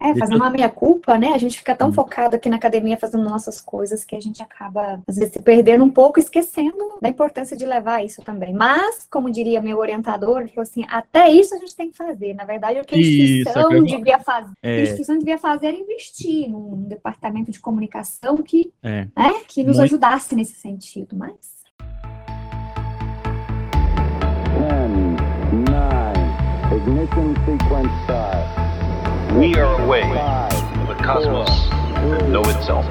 É, fazendo uma meia-culpa, né? A gente fica tão hum. focado aqui na academia fazendo nossas coisas que a gente acaba, às vezes, se perdendo um pouco, esquecendo da importância de levar isso também. Mas, como diria meu orientador, ele falou assim: até isso a gente tem que fazer. Na verdade, o que a instituição isso, devia fazer, é... a instituição devia fazer era investir num departamento de comunicação que, é. né, que nos Muito... ajudasse nesse sentido. Mas. Ten, nine, ignition sequence start. We are away from the cosmos that know itself.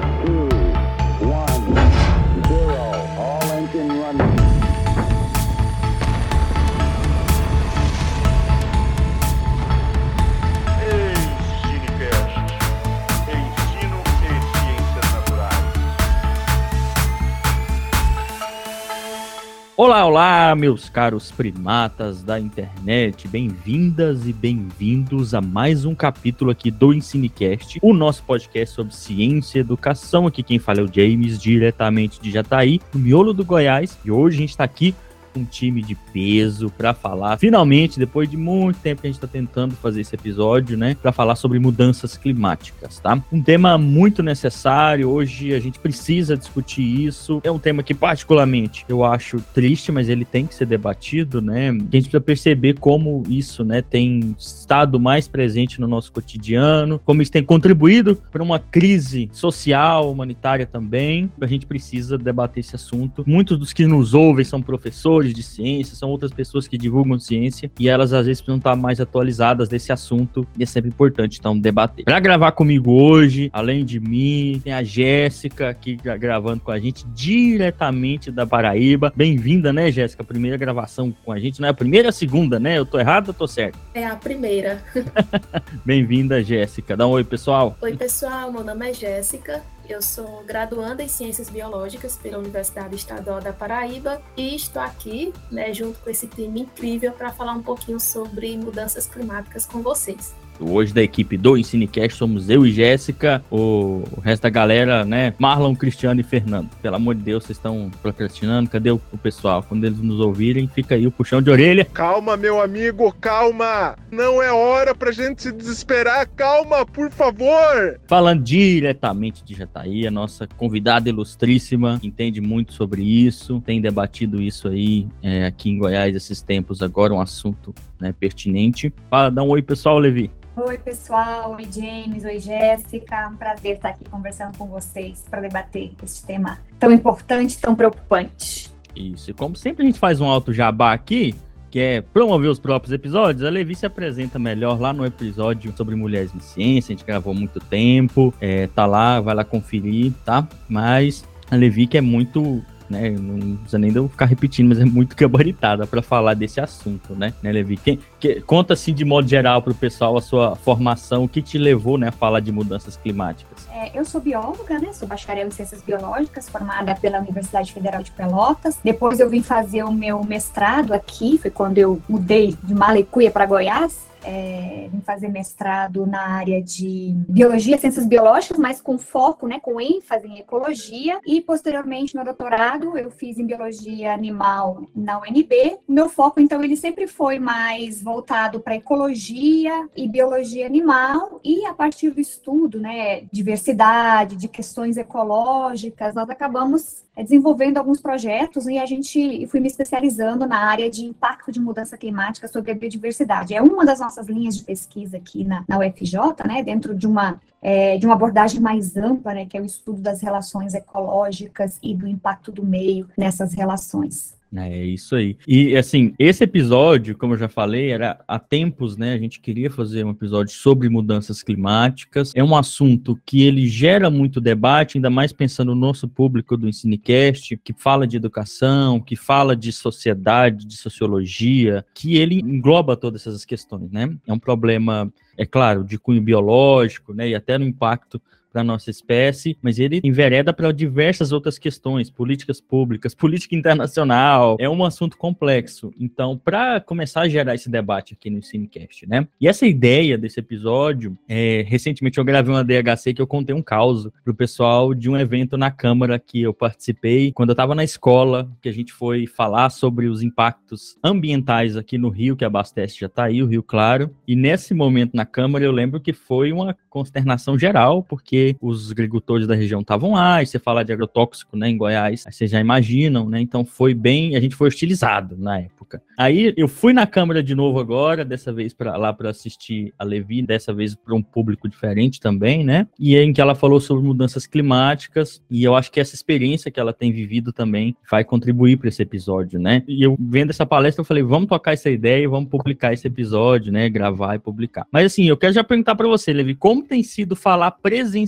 Olá, olá, meus caros primatas da internet, bem-vindas e bem-vindos a mais um capítulo aqui do Ensinecast, o nosso podcast sobre ciência e educação. Aqui quem fala é o James, diretamente de Jataí, no miolo do Goiás, e hoje a gente está aqui um time de peso para falar. Finalmente, depois de muito tempo que a gente está tentando fazer esse episódio, né, para falar sobre mudanças climáticas, tá? Um tema muito necessário. Hoje a gente precisa discutir isso. É um tema que particularmente eu acho triste, mas ele tem que ser debatido, né? A gente precisa perceber como isso, né, tem estado mais presente no nosso cotidiano, como isso tem contribuído para uma crise social, humanitária também. A gente precisa debater esse assunto. Muitos dos que nos ouvem são professores de ciência, são outras pessoas que divulgam ciência e elas às vezes precisam estar mais atualizadas desse assunto e é sempre importante então debater. Para gravar comigo hoje, além de mim, tem a Jéssica aqui gravando com a gente diretamente da Paraíba. Bem-vinda, né, Jéssica? Primeira gravação com a gente, não é a primeira, a segunda, né? Eu tô errado ou tô certo? É a primeira. Bem-vinda, Jéssica. Dá um oi, pessoal. Oi, pessoal. Meu nome é Jéssica. Eu sou graduanda em Ciências Biológicas pela Universidade Estadual da Paraíba e estou aqui, né, junto com esse time incrível, para falar um pouquinho sobre mudanças climáticas com vocês. Hoje da equipe do Ensinecast somos eu e Jéssica, o, resto da galera, né? Marlon, Cristiano e Fernando. Pelo amor de Deus, vocês estão procrastinando? Cadê o, o, pessoal? Quando eles nos ouvirem, fica aí o puxão de orelha. Calma, meu amigo, calma! Não é hora pra gente se desesperar, calma, por favor! Falando diretamente de Jataí, a nossa convidada ilustríssima, entende muito sobre isso, tem debatido isso aí é, aqui em Goiás esses tempos agora, um assunto né, pertinente. Fala, dá um oi pessoal, Levi. Oi, pessoal. Oi, James. Oi, Jéssica. Um prazer estar aqui conversando com vocês para debater esse tema tão importante, tão preocupante. Isso. E como sempre a gente faz um alto jabá aqui, que é promover os próprios episódios, a Levi se apresenta melhor lá no episódio sobre mulheres em ciência. A gente gravou muito tempo, é, tá lá, vai lá conferir, tá? Mas a Levi que é muito né? Não precisa nem eu ficar repetindo, mas é muito gabaritada para falar desse assunto, né, né Levi? Quem, que, conta assim de modo geral para o pessoal a sua formação, o que te levou, né, a falar de mudanças climáticas? É, eu sou bióloga, né? Sou bacharel em ciências biológicas, formada pela Universidade Federal de Pelotas. Depois eu vim fazer o meu mestrado aqui, foi quando eu mudei de Malecuia para Goiás é, vim fazer mestrado na área de biologia, ciências biológicas, mas com foco, né, com ênfase em ecologia. E posteriormente no doutorado eu fiz em biologia animal na UNB. Meu foco então ele sempre foi mais voltado para ecologia e biologia animal e a partir do estudo, né, diversidade, de questões ecológicas, nós acabamos é, desenvolvendo alguns projetos e a gente fui me especializando na área de impacto de mudança climática sobre a biodiversidade. É uma das nossas linhas de pesquisa aqui na, na UFJ, né, dentro de uma, é, de uma abordagem mais ampla, né, que é o estudo das relações ecológicas e do impacto do meio nessas relações. É isso aí. E assim, esse episódio, como eu já falei, era há tempos, né? A gente queria fazer um episódio sobre mudanças climáticas. É um assunto que ele gera muito debate, ainda mais pensando no nosso público do Ensinecast, que fala de educação, que fala de sociedade, de sociologia, que ele engloba todas essas questões, né? É um problema, é claro, de cunho biológico, né? E até no impacto para nossa espécie, mas ele envereda para diversas outras questões, políticas públicas, política internacional, é um assunto complexo. Então, para começar a gerar esse debate aqui no Cinecast, né? E essa ideia desse episódio, é, recentemente eu gravei uma DHC que eu contei um caos pro pessoal de um evento na Câmara que eu participei quando eu estava na escola, que a gente foi falar sobre os impactos ambientais aqui no Rio, que abastece Jataí, o Rio Claro. E nesse momento na Câmara eu lembro que foi uma consternação geral, porque os agricultores da região estavam lá, e você fala de agrotóxico, né, em Goiás, aí vocês já imaginam, né? Então foi bem, a gente foi hostilizado na época. Aí eu fui na Câmara de novo agora, dessa vez para lá para assistir a Levi, dessa vez para um público diferente também, né? E em que ela falou sobre mudanças climáticas, e eu acho que essa experiência que ela tem vivido também vai contribuir para esse episódio, né? E eu vendo essa palestra, eu falei, vamos tocar essa ideia e vamos publicar esse episódio, né? Gravar e publicar. Mas assim, eu quero já perguntar para você, Levi, como tem sido falar presencialmente,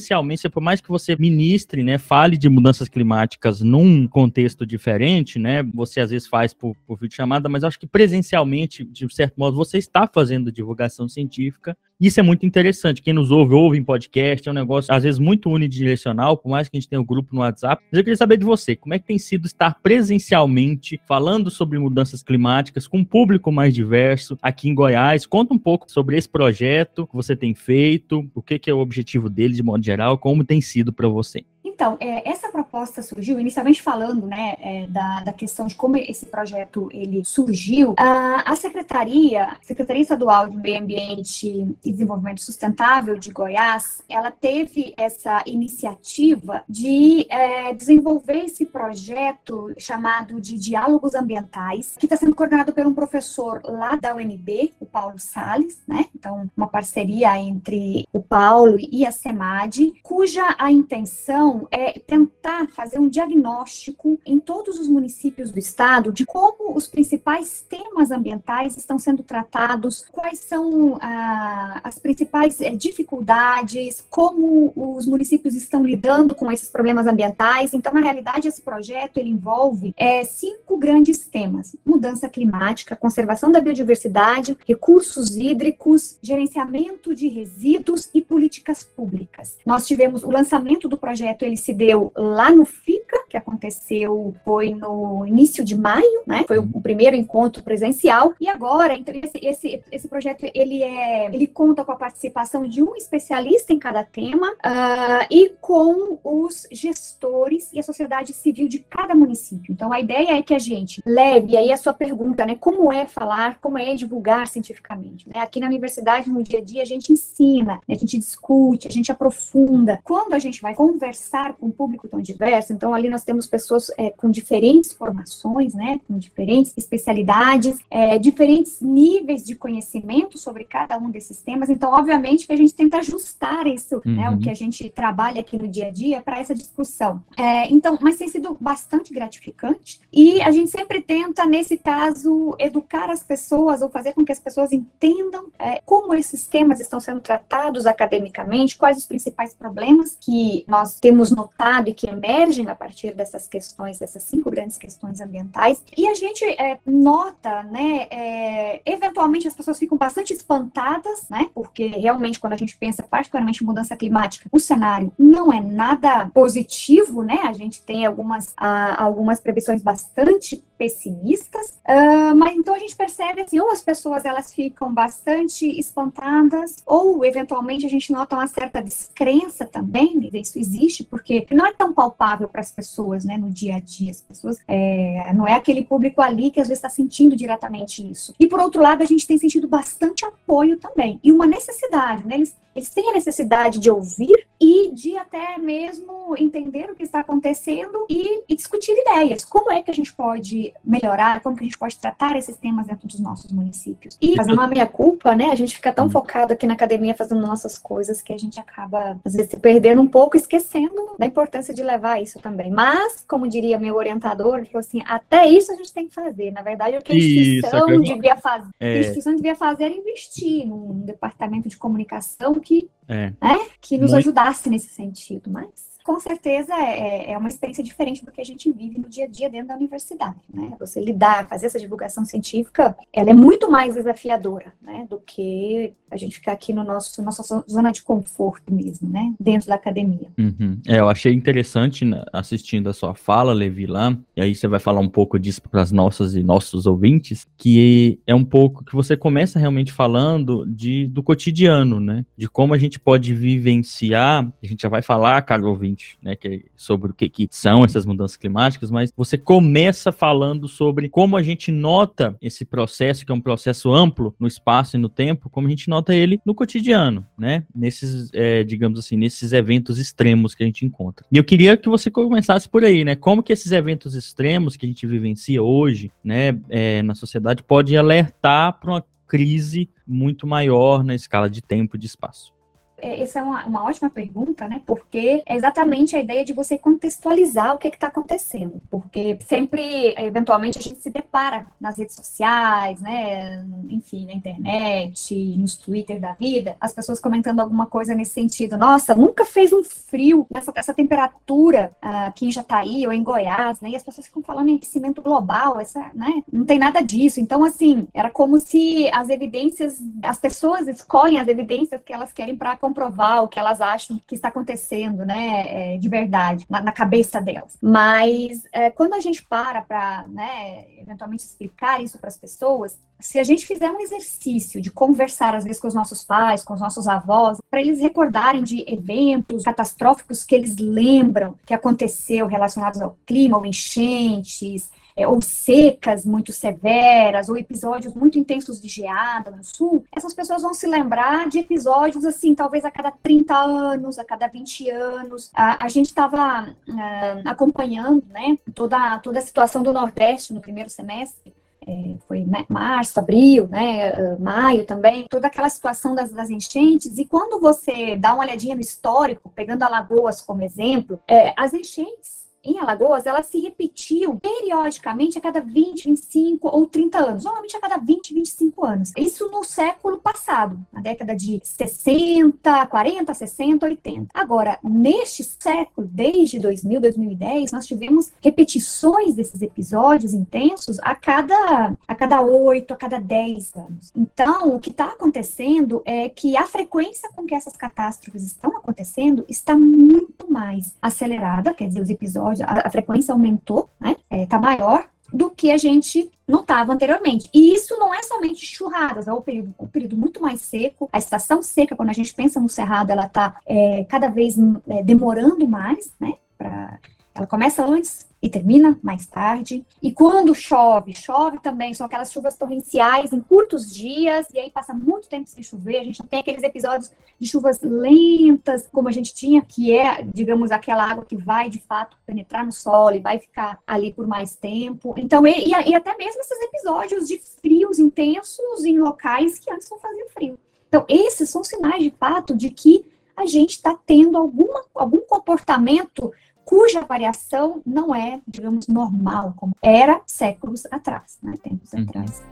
por mais que você ministre, né, fale de mudanças climáticas num contexto diferente, né? Você às vezes faz por, por vídeo chamada, mas acho que presencialmente, de certo modo, você está fazendo divulgação científica. Isso é muito interessante. Quem nos ouve, ouve em podcast, é um negócio, às vezes, muito unidirecional, por mais que a gente tenha um grupo no WhatsApp. Mas eu queria saber de você, como é que tem sido estar presencialmente falando sobre mudanças climáticas com um público mais diverso aqui em Goiás? Conta um pouco sobre esse projeto que você tem feito, o que, que é o objetivo dele de modo geral, como tem sido para você. Então, é, essa proposta surgiu, inicialmente falando né, é, da, da questão de como esse projeto ele surgiu, a, a Secretaria, Secretaria Estadual de Meio Ambiente e Desenvolvimento Sustentável de Goiás, ela teve essa iniciativa de é, desenvolver esse projeto chamado de Diálogos Ambientais, que está sendo coordenado por um professor lá da UNB, o Paulo Sales, né? Então, uma parceria entre o Paulo e a SEMAD, cuja a intenção é tentar fazer um diagnóstico em todos os municípios do estado de como os principais temas ambientais estão sendo tratados, quais são ah, as principais eh, dificuldades, como os municípios estão lidando com esses problemas ambientais. Então, na realidade, esse projeto ele envolve é, cinco grandes temas: mudança climática, conservação da biodiversidade, recursos hídricos, gerenciamento de resíduos e políticas públicas. Nós tivemos o lançamento do projeto, ele se deu lá no FICA, que aconteceu, foi no início de maio, né? Foi o primeiro encontro presencial. E agora, então, esse, esse, esse projeto, ele é, ele conta com a participação de um especialista em cada tema uh, e com os gestores e a sociedade civil de cada município. Então, a ideia é que a gente leve aí a sua pergunta, né? Como é falar, como é divulgar cientificamente? Né? Aqui na universidade, no dia a dia, a gente ensina, né? a gente discute, a gente aprofunda. Quando a gente vai conversar com um público tão diverso, então ali nós temos pessoas é, com diferentes formações, né? Com diferentes especialidades, é, diferentes níveis de conhecimento sobre cada um desses temas. Então, obviamente, que a gente tenta ajustar isso, uhum. né? O uhum. que a gente trabalha aqui no dia a dia para essa discussão. É, então, mas tem sido bastante gratificante e a gente sempre tenta, nesse caso, educar as pessoas ou fazer com que as pessoas entendam é, como esses temas estão sendo tratados academicamente, quais os principais problemas que nós temos notado e que emergem a partir dessas questões, dessas cinco grandes questões ambientais. E a gente é, nota, né, é, eventualmente as pessoas ficam bastante espantadas, né, porque realmente quando a gente pensa particularmente em mudança climática, o cenário não é nada positivo, né, a gente tem algumas, algumas previsões bastante pessimistas, uh, mas então a gente percebe assim, ou as pessoas elas ficam bastante espantadas, ou eventualmente a gente nota uma certa descrença também, isso existe, porque não é tão palpável para as pessoas, né, no dia a dia, as pessoas, é, não é aquele público ali que às vezes está sentindo diretamente isso. E por outro lado, a gente tem sentido bastante apoio também, e uma necessidade, né, eles eles têm a necessidade de ouvir e de até mesmo entender o que está acontecendo e, e, discutir ideias. Como é que a gente pode melhorar, como que a gente pode tratar esses temas dentro dos nossos municípios. E fazendo uma minha-culpa, né? A gente fica tão hum. focado aqui na academia fazendo nossas coisas que a gente acaba, às vezes, se perdendo um pouco, esquecendo da importância de levar isso também. Mas, como diria meu orientador, ele falou assim, até isso a gente tem que fazer. Na verdade, o que a instituição isso, devia fazer, é... a instituição devia fazer era investir num departamento de comunicação que, é. né, que nos ajudasse nesse sentido, mas com certeza é, é, uma experiência diferente do que a gente vive no dia a dia dentro da universidade, né? Você lidar, fazer essa divulgação científica, ela é muito mais desafiadora, né, do que A gente ficar aqui no nosso nossa zona de conforto mesmo, né? Dentro da academia. Uhum. É, eu achei interessante né, assistindo a sua fala, Levi, lá, e aí você vai falar um pouco disso para as nossas e nossos ouvintes, que é um pouco que você começa realmente falando de, do cotidiano, né? De como a gente pode vivenciar, a gente já vai falar, caro ouvinte, né, que, sobre o que, que são essas mudanças climáticas, mas você começa falando sobre como a gente nota esse processo, que é um processo amplo no espaço e no tempo, como a gente nota ele no cotidiano, né? Nesses, é, digamos assim, nesses eventos extremos que a gente encontra. E eu queria que você começasse por aí, né? Como que esses eventos extremos que a gente vivencia hoje, né, é, na sociedade, podem alertar para uma crise muito maior na escala de tempo e de espaço. É, essa é uma, uma, ótima pergunta, né? Porque é exatamente a ideia de você contextualizar o que está acontecendo. Porque sempre, eventualmente, a gente se depara nas redes sociais, né? Enfim, na internet, nos Twitter da vida, as pessoas comentando alguma coisa nesse sentido. Nossa, nunca fez um frio essa, essa temperatura uh, aqui em Jataí ou em Goiás, né? E as pessoas ficam falando em aquecimento global, essa, né? Não tem nada disso. Então, assim, era como se as evidências, as pessoas escolhem as evidências que elas querem para comprovar o que elas acham que está acontecendo, né, é, de verdade, na, na, cabeça delas. Mas é, quando a gente para para, né, eventualmente explicar isso para as pessoas, se a gente fizer um exercício de conversar, às vezes, com os nossos pais, com os nossos avós, para eles recordarem de eventos catastróficos que eles lembram que aconteceu relacionados ao clima, ou enchentes, é, ou secas muito severas, ou episódios muito intensos de geada no sul, essas pessoas vão se lembrar de episódios assim, talvez a cada 30 anos, a cada 20 anos. A, a gente estava uh, acompanhando né, toda, toda a situação do Nordeste no primeiro semestre. É, foi né, março, abril, né, maio também, toda aquela situação das, das, enchentes, e quando você dá uma olhadinha no histórico, pegando Alagoas como exemplo, é, as enchentes em Alagoas, elas se repetiam periodicamente a cada 20, 25 ou 30 anos, normalmente a cada 20, 25 anos. Isso no século passado, na década de 60, 40, 60, 80. Agora, neste século, desde 2000, 2010, nós tivemos repetições desses episódios intensos a cada, a cada 8, a cada 10 anos. Então, o que está acontecendo é que a frequência com que essas catástrofes estão acontecendo está muito mais acelerada, quer dizer, os episódios a, a frequência aumentou, né? É, maior do que a gente notava anteriormente. E isso não é somente churradas, é o período, período muito mais seco. A estação seca, quando a gente pensa no cerrado, ela está é, cada vez é, demorando mais, né? Pra, ela começa antes, e termina mais tarde. E quando chove, chove também, são aquelas chuvas torrenciais em curtos dias, e aí passa muito tempo sem chover. A gente tem aqueles episódios de chuvas lentas, como a gente tinha, que é, digamos, aquela água que vai de fato penetrar no solo e vai ficar ali por mais tempo. Então, e, e até mesmo esses episódios de frios intensos em locais que antes não faziam frio. Então, esses são sinais de fato de que a gente está tendo alguma, algum comportamento cuja variação não é, digamos, normal, como era séculos atrás, né, tempos uhum. atrás.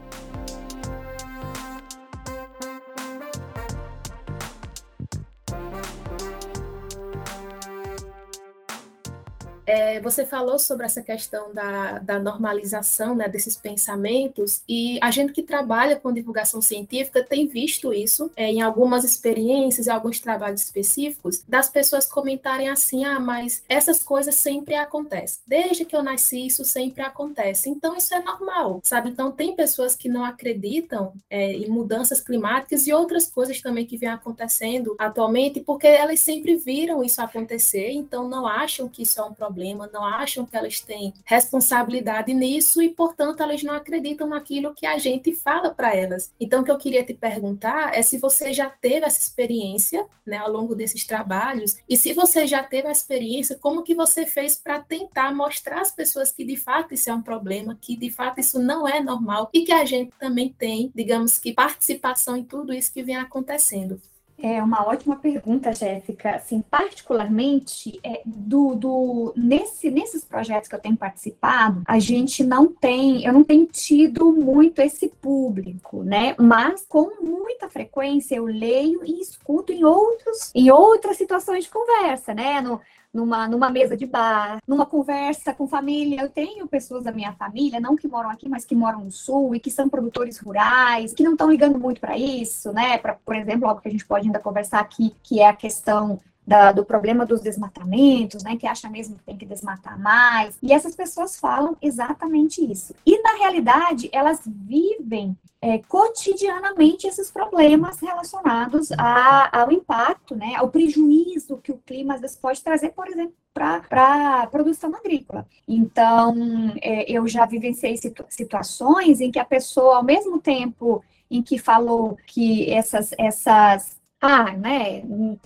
É, você falou sobre essa questão da, da normalização né, desses pensamentos, e a gente que trabalha com divulgação científica tem visto isso é, em algumas experiências, em alguns trabalhos específicos, das pessoas comentarem assim: ah, mas essas coisas sempre acontecem. Desde que eu nasci, isso sempre acontece. Então, isso é normal, sabe? Então, tem pessoas que não acreditam é, em mudanças climáticas e outras coisas também que vêm acontecendo atualmente, porque elas sempre viram isso acontecer, então não acham que isso é um problema problema, não acham que elas têm responsabilidade nisso e, portanto, elas não acreditam naquilo que a gente fala para elas. Então, o que eu queria te perguntar é se você já teve essa experiência, né, ao longo desses trabalhos, e se você já teve a experiência, como que você fez para tentar mostrar às pessoas que de fato isso é um problema, que de fato isso não é normal e que a gente também tem, digamos que participação em tudo isso que vem acontecendo. É uma ótima pergunta, Jéssica. Assim, particularmente, é, do, do, nesse, nesses projetos que eu tenho participado, a gente não tem, eu não tenho tido muito esse público, né? Mas com muita frequência eu leio e escuto em outros, em outras situações de conversa, né? No, numa, numa mesa de bar, numa conversa com família. Eu tenho pessoas da minha família, não que moram aqui, mas que moram no sul e que são produtores rurais, que não estão ligando muito para isso, né? Pra, por exemplo, algo que a gente pode ainda conversar aqui, que é a questão da, do problema dos desmatamentos, né, que acha mesmo que tem que desmatar mais. E essas pessoas falam exatamente isso. E na realidade, elas vivem é, cotidianamente esses problemas relacionados a, ao impacto, né, ao prejuízo que o clima às vezes pode trazer, por exemplo, para a produção agrícola. Então, é, eu já vivenciei situ situações em que a pessoa, ao mesmo tempo em que falou que essas, essas ah, né,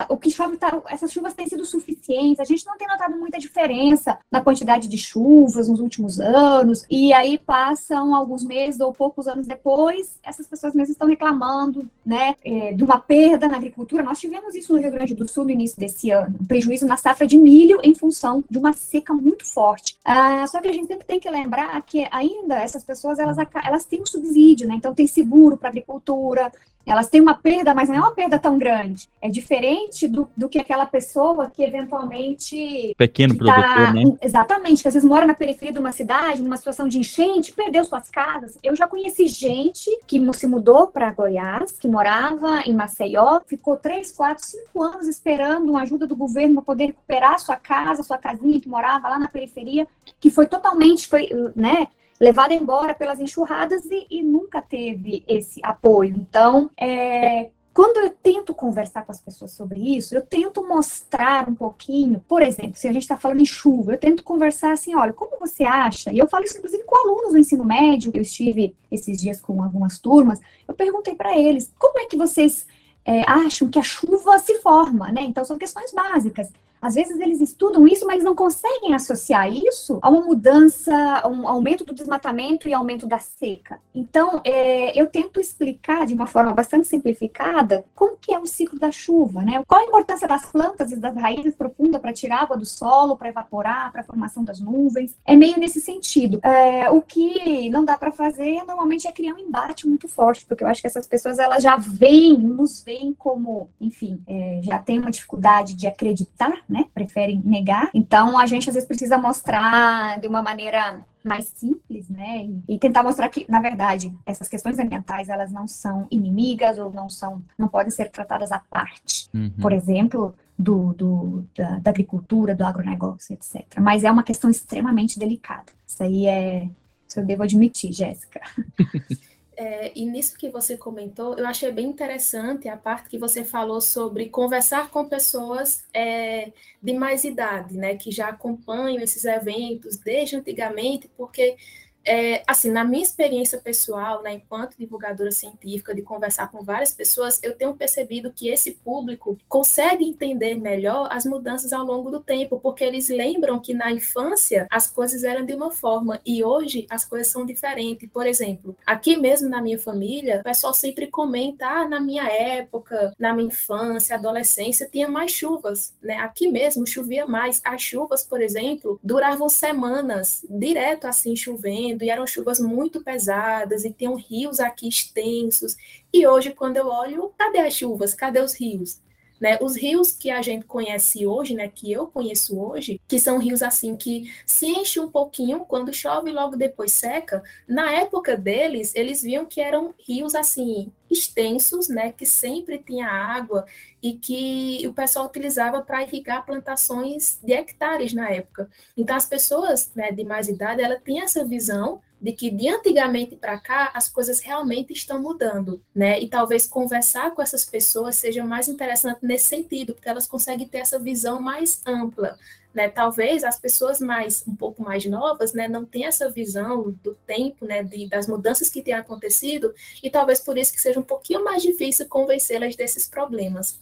o que chove, tá, essas chuvas têm sido suficientes, a gente não tem notado muita diferença na quantidade de chuvas nos últimos anos, e aí passam alguns meses ou poucos anos depois, essas pessoas mesmo estão reclamando, né, é, de uma perda na agricultura. Nós tivemos isso no Rio Grande do Sul no início desse ano, um prejuízo na safra de milho em função de uma seca muito forte. Ah, só que a gente sempre tem que lembrar que ainda essas pessoas, elas, elas têm um subsídio, né, então tem seguro para agricultura, elas têm uma perda, mas não é uma perda tão grande. É diferente do, do que aquela pessoa que eventualmente. Pequeno tá, produtor, né? Exatamente, que às vezes mora na periferia de uma cidade, numa situação de enchente, perdeu suas casas. Eu já conheci gente que se mudou para Goiás, que morava em Maceió, ficou três, quatro, cinco anos esperando uma ajuda do governo para poder recuperar sua casa, sua casinha que morava lá na periferia, que foi totalmente, foi, né? Levada embora pelas enxurradas e, e nunca teve esse apoio. Então, é, quando eu tento conversar com as pessoas sobre isso, eu tento mostrar um pouquinho, por exemplo, se a gente está falando em chuva, eu tento conversar assim, olha, como você acha? E eu falo isso inclusive com alunos do ensino médio, eu estive esses dias com algumas turmas, eu perguntei para eles, como é que vocês é, acham que a chuva se forma, né? Então são questões básicas. Às vezes eles estudam isso, mas não conseguem associar isso a uma mudança, a um aumento do desmatamento e aumento da seca. Então, é, eu tento explicar de uma forma bastante simplificada como que é o ciclo da chuva, né? Qual a importância das plantas e das raízes profundas para tirar água do solo, para evaporar, para a formação das nuvens. É meio nesse sentido. É, o que não dá para fazer normalmente é criar um embate muito forte, porque eu acho que essas pessoas elas já veem, nos veem como, enfim, é, já tem uma dificuldade de acreditar né? Preferem negar. Então a gente às vezes precisa mostrar de uma maneira mais simples, né? E, tentar mostrar que, na verdade, essas questões ambientais elas não são inimigas ou não são, não podem ser tratadas à parte. Uhum. Por exemplo, do, do da, da, agricultura, do agronegócio, etc. Mas é uma questão extremamente delicada. Isso aí é, isso eu devo admitir, Jéssica. É, e nisso que você comentou, eu achei bem interessante a parte que você falou sobre conversar com pessoas é, de mais idade, né, que já acompanham esses eventos desde antigamente, porque é, assim, na minha experiência pessoal, né, enquanto divulgadora científica, de conversar com várias pessoas, eu tenho percebido que esse público consegue entender melhor as mudanças ao longo do tempo, porque eles lembram que na infância as coisas eram de uma forma e hoje as coisas são diferentes. Por exemplo, aqui mesmo na minha família, o pessoal sempre comenta: ah, na minha época, na minha infância, adolescência, tinha mais chuvas, né? Aqui mesmo chovia mais. As chuvas, por exemplo, duravam semanas direto assim chovendo chovendo, e eram chuvas muito pesadas, e tinham rios aqui extensos. E hoje, quando eu olho, cadê as chuvas? Cadê os rios? Né? Os rios que a gente conhece hoje, né, que eu conheço hoje, que são rios assim que se enchem um pouquinho quando chove e logo depois seca, na época deles, eles viam que eram rios assim extensos, né, que sempre tinha água e que o pessoal utilizava para irrigar plantações de hectares na época. Então as pessoas, né, de mais idade, ela tem essa visão de que de antigamente para cá as coisas realmente estão mudando, né? E talvez conversar com essas pessoas seja mais interessante nesse sentido, porque elas conseguem ter essa visão mais ampla, né? Talvez as pessoas mais um pouco mais novas, né, não tenham essa visão do tempo, né, de, das mudanças que têm acontecido e talvez por isso que seja um pouquinho mais difícil convencê-las desses problemas.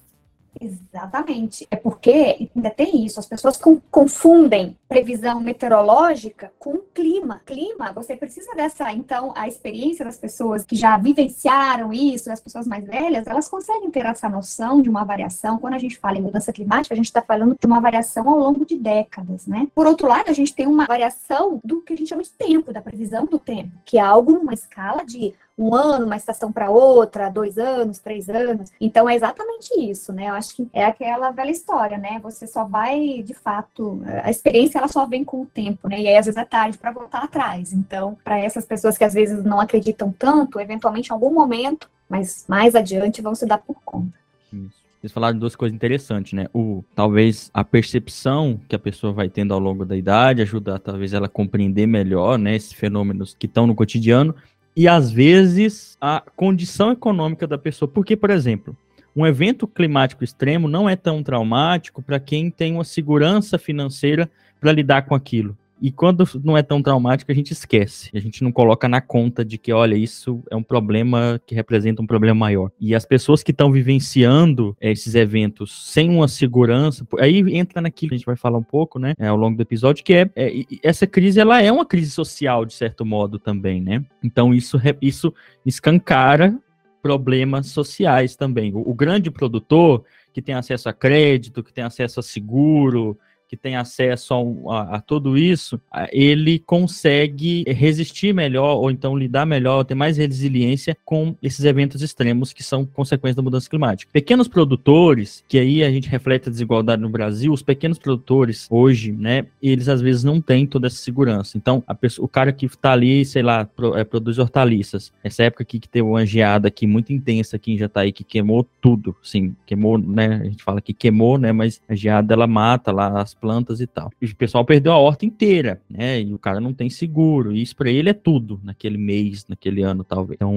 Exatamente. É porque ainda tem isso, as pessoas confundem previsão meteorológica com clima. Clima, você precisa dessa, então, a experiência das pessoas que já vivenciaram isso, as pessoas mais velhas, elas conseguem ter essa noção de uma variação. Quando a gente fala em mudança climática, a gente está falando de uma variação ao longo de décadas, né? Por outro lado, a gente tem uma variação do que a gente chama de tempo, da previsão do tempo, que é algo numa escala de um ano, uma estação para outra, dois anos, três anos. Então é exatamente isso, né? Eu acho que é aquela velha história, né? Você só vai, de fato, a experiência ela só vem com o tempo, né? E aí às vezes é tarde para voltar atrás. Então, para essas pessoas que às vezes não acreditam tanto, eventualmente em algum momento, mas mais adiante vão se dar por conta. Isso. Vocês falaram duas coisas interessantes, né? O talvez a percepção que a pessoa vai tendo ao longo da idade ajuda talvez ela a compreender melhor, né, esses fenômenos que estão no cotidiano e às vezes a condição econômica da pessoa. Porque, por exemplo, um evento climático extremo não é tão traumático para quem tem uma segurança financeira para lidar com aquilo. E quando não é tão traumático, a gente esquece. A gente não coloca na conta de que, olha, isso é um problema que representa um problema maior. E as pessoas que estão vivenciando esses eventos sem uma segurança, aí entra naquilo que a gente vai falar um pouco, né, ao longo do episódio, que é, é essa crise, ela é uma crise social, de certo modo, também, né? Então, isso, isso escancara problemas sociais também. O, o grande produtor, que tem acesso a crédito, que tem acesso a seguro, que tem acesso a, a, a, tudo isso, ele consegue resistir melhor, ou então lidar melhor, ter mais resiliência com esses eventos extremos que são consequência da mudança climática. Pequenos produtores, que aí a gente reflete a desigualdade no Brasil, os pequenos produtores hoje, né, eles às vezes não têm toda essa segurança. Então, pessoa, o cara que está ali, sei lá, pro, é, produz hortaliças, essa época aqui que teve uma geada aqui muito intensa aqui em Jataí, que queimou tudo, sim, queimou, né, a gente fala que queimou, né, mas a geada ela mata lá as plantas e tal. O pessoal perdeu a horta inteira, né? E o cara não tem seguro. E isso para ele é tudo naquele mês, naquele ano, talvez. Então,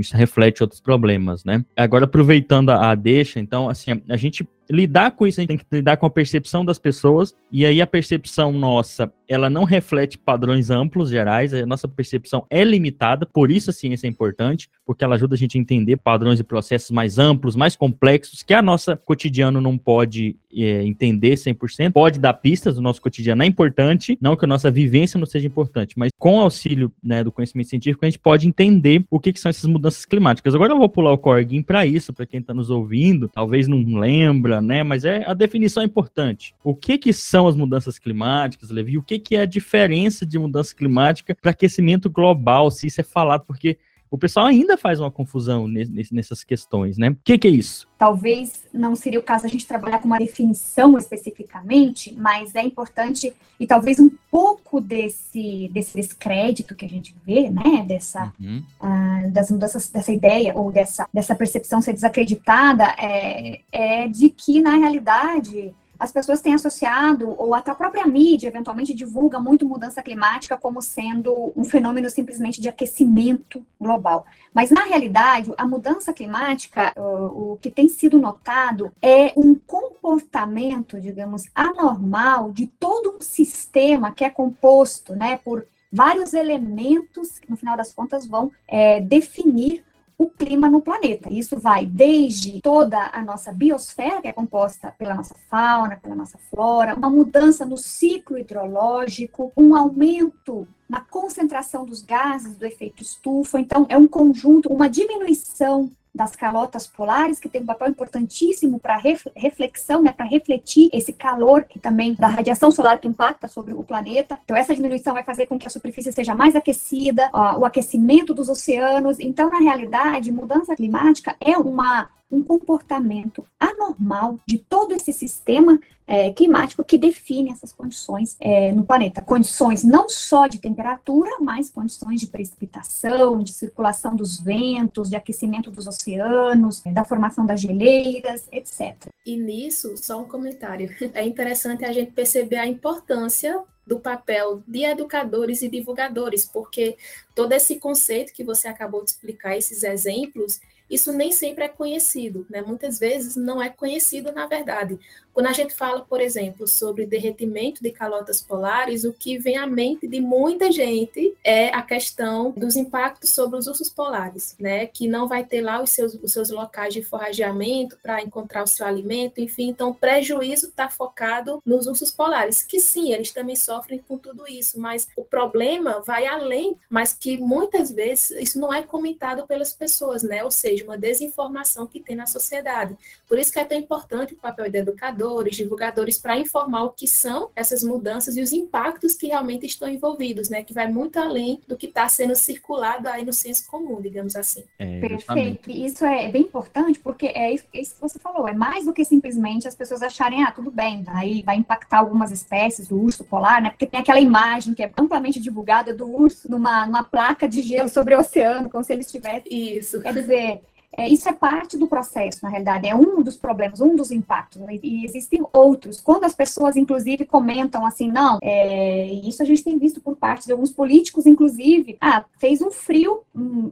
isso reflete outros problemas, né? Agora, aproveitando a deixa, então, assim, a gente lidar com isso, a gente tem que lidar com a percepção das pessoas, e aí a percepção nossa, ela não reflete padrões amplos, gerais, a nossa percepção é limitada, por isso a ciência é importante, porque ela ajuda a gente a entender padrões e processos mais amplos, mais complexos, que a nossa cotidiano não pode é, entender 100%, pode dar pistas, o nosso cotidiano é importante, não que a nossa vivência não seja importante, mas com auxílio né, do conhecimento científico, a gente pode entender o que, que são essas mudanças climáticas. Agora eu vou pular o Corguin para isso, para quem está nos ouvindo, talvez não lembra, né? Mas é a definição é importante. O que que são as mudanças climáticas, Levi? O que que é a diferença de mudança climática para aquecimento global, se isso é falado, porque o pessoal ainda faz uma confusão nessas questões, né? O que, que, é isso? Talvez não seria o caso a gente trabalhar com uma definição especificamente, mas é importante e talvez um pouco desse, desse descrédito que a gente vê, né? Dessa, uhum. uh, das mudanças, dessa ideia ou dessa, dessa percepção ser desacreditada, é, é de que, na realidade, as pessoas têm associado, ou até a própria mídia eventualmente divulga muito mudança climática como sendo um fenômeno simplesmente de aquecimento global. Mas, na realidade, a mudança climática, o, que tem sido notado é um comportamento, digamos, anormal de todo um sistema que é composto né, por vários elementos que, no final das contas, vão é, definir o clima no planeta. Isso vai desde toda a nossa biosfera, que é composta pela nossa fauna, pela nossa flora, uma mudança no ciclo hidrológico, um aumento na concentração dos gases do efeito estufa. Então, é um conjunto, uma diminuição das calotas polares, que tem um papel importantíssimo para reflexão, né, para refletir esse calor que também da radiação solar que impacta sobre o planeta. Então, essa diminuição vai fazer com que a superfície seja mais aquecida, ó, o aquecimento dos oceanos. Então, na realidade, mudança climática é uma um comportamento anormal de todo esse sistema é, climático que define essas condições é, no planeta. Condições não só de temperatura, mas condições de precipitação, de circulação dos ventos, de aquecimento dos oceanos, da formação das geleiras, etc. E nisso, só um comentário. É interessante a gente perceber a importância do papel de educadores e divulgadores, porque todo esse conceito que você acabou de explicar, esses exemplos, isso nem sempre é conhecido, né? Muitas vezes não é conhecido na verdade. Quando a gente fala, por exemplo, sobre derretimento de calotas polares, o que vem à mente de muita gente é a questão dos impactos sobre os ursos polares, né? Que não vai ter lá os seus, os seus locais de forrageamento para encontrar o seu alimento, enfim. Então, o prejuízo está focado nos ursos polares, que sim, eles também sofrem com tudo isso, mas o problema vai além, mas que muitas vezes isso não é comentado pelas pessoas, né? Ou seja, uma desinformação que tem na sociedade. Por isso que é tão importante o papel de educadores, divulgadores, para informar o que são essas mudanças e os impactos que realmente estão envolvidos, né? Que vai muito além do que está sendo circulado aí no senso comum, digamos assim. É, Perfeito. Isso é bem importante porque é isso, isso, que você falou. É mais do que simplesmente as pessoas acharem, ah, tudo bem, aí vai impactar algumas espécies, o urso polar, né? Porque tem aquela imagem que é amplamente divulgada do urso numa, numa placa de gelo sobre o oceano, como se ele estivesse. Isso. Quer dizer, é, isso é parte do processo, na realidade, é um dos problemas, um dos impactos, né? e existem outros. Quando as pessoas, inclusive, comentam assim, não, é, isso a gente tem visto por parte de alguns políticos, inclusive, ah, fez um frio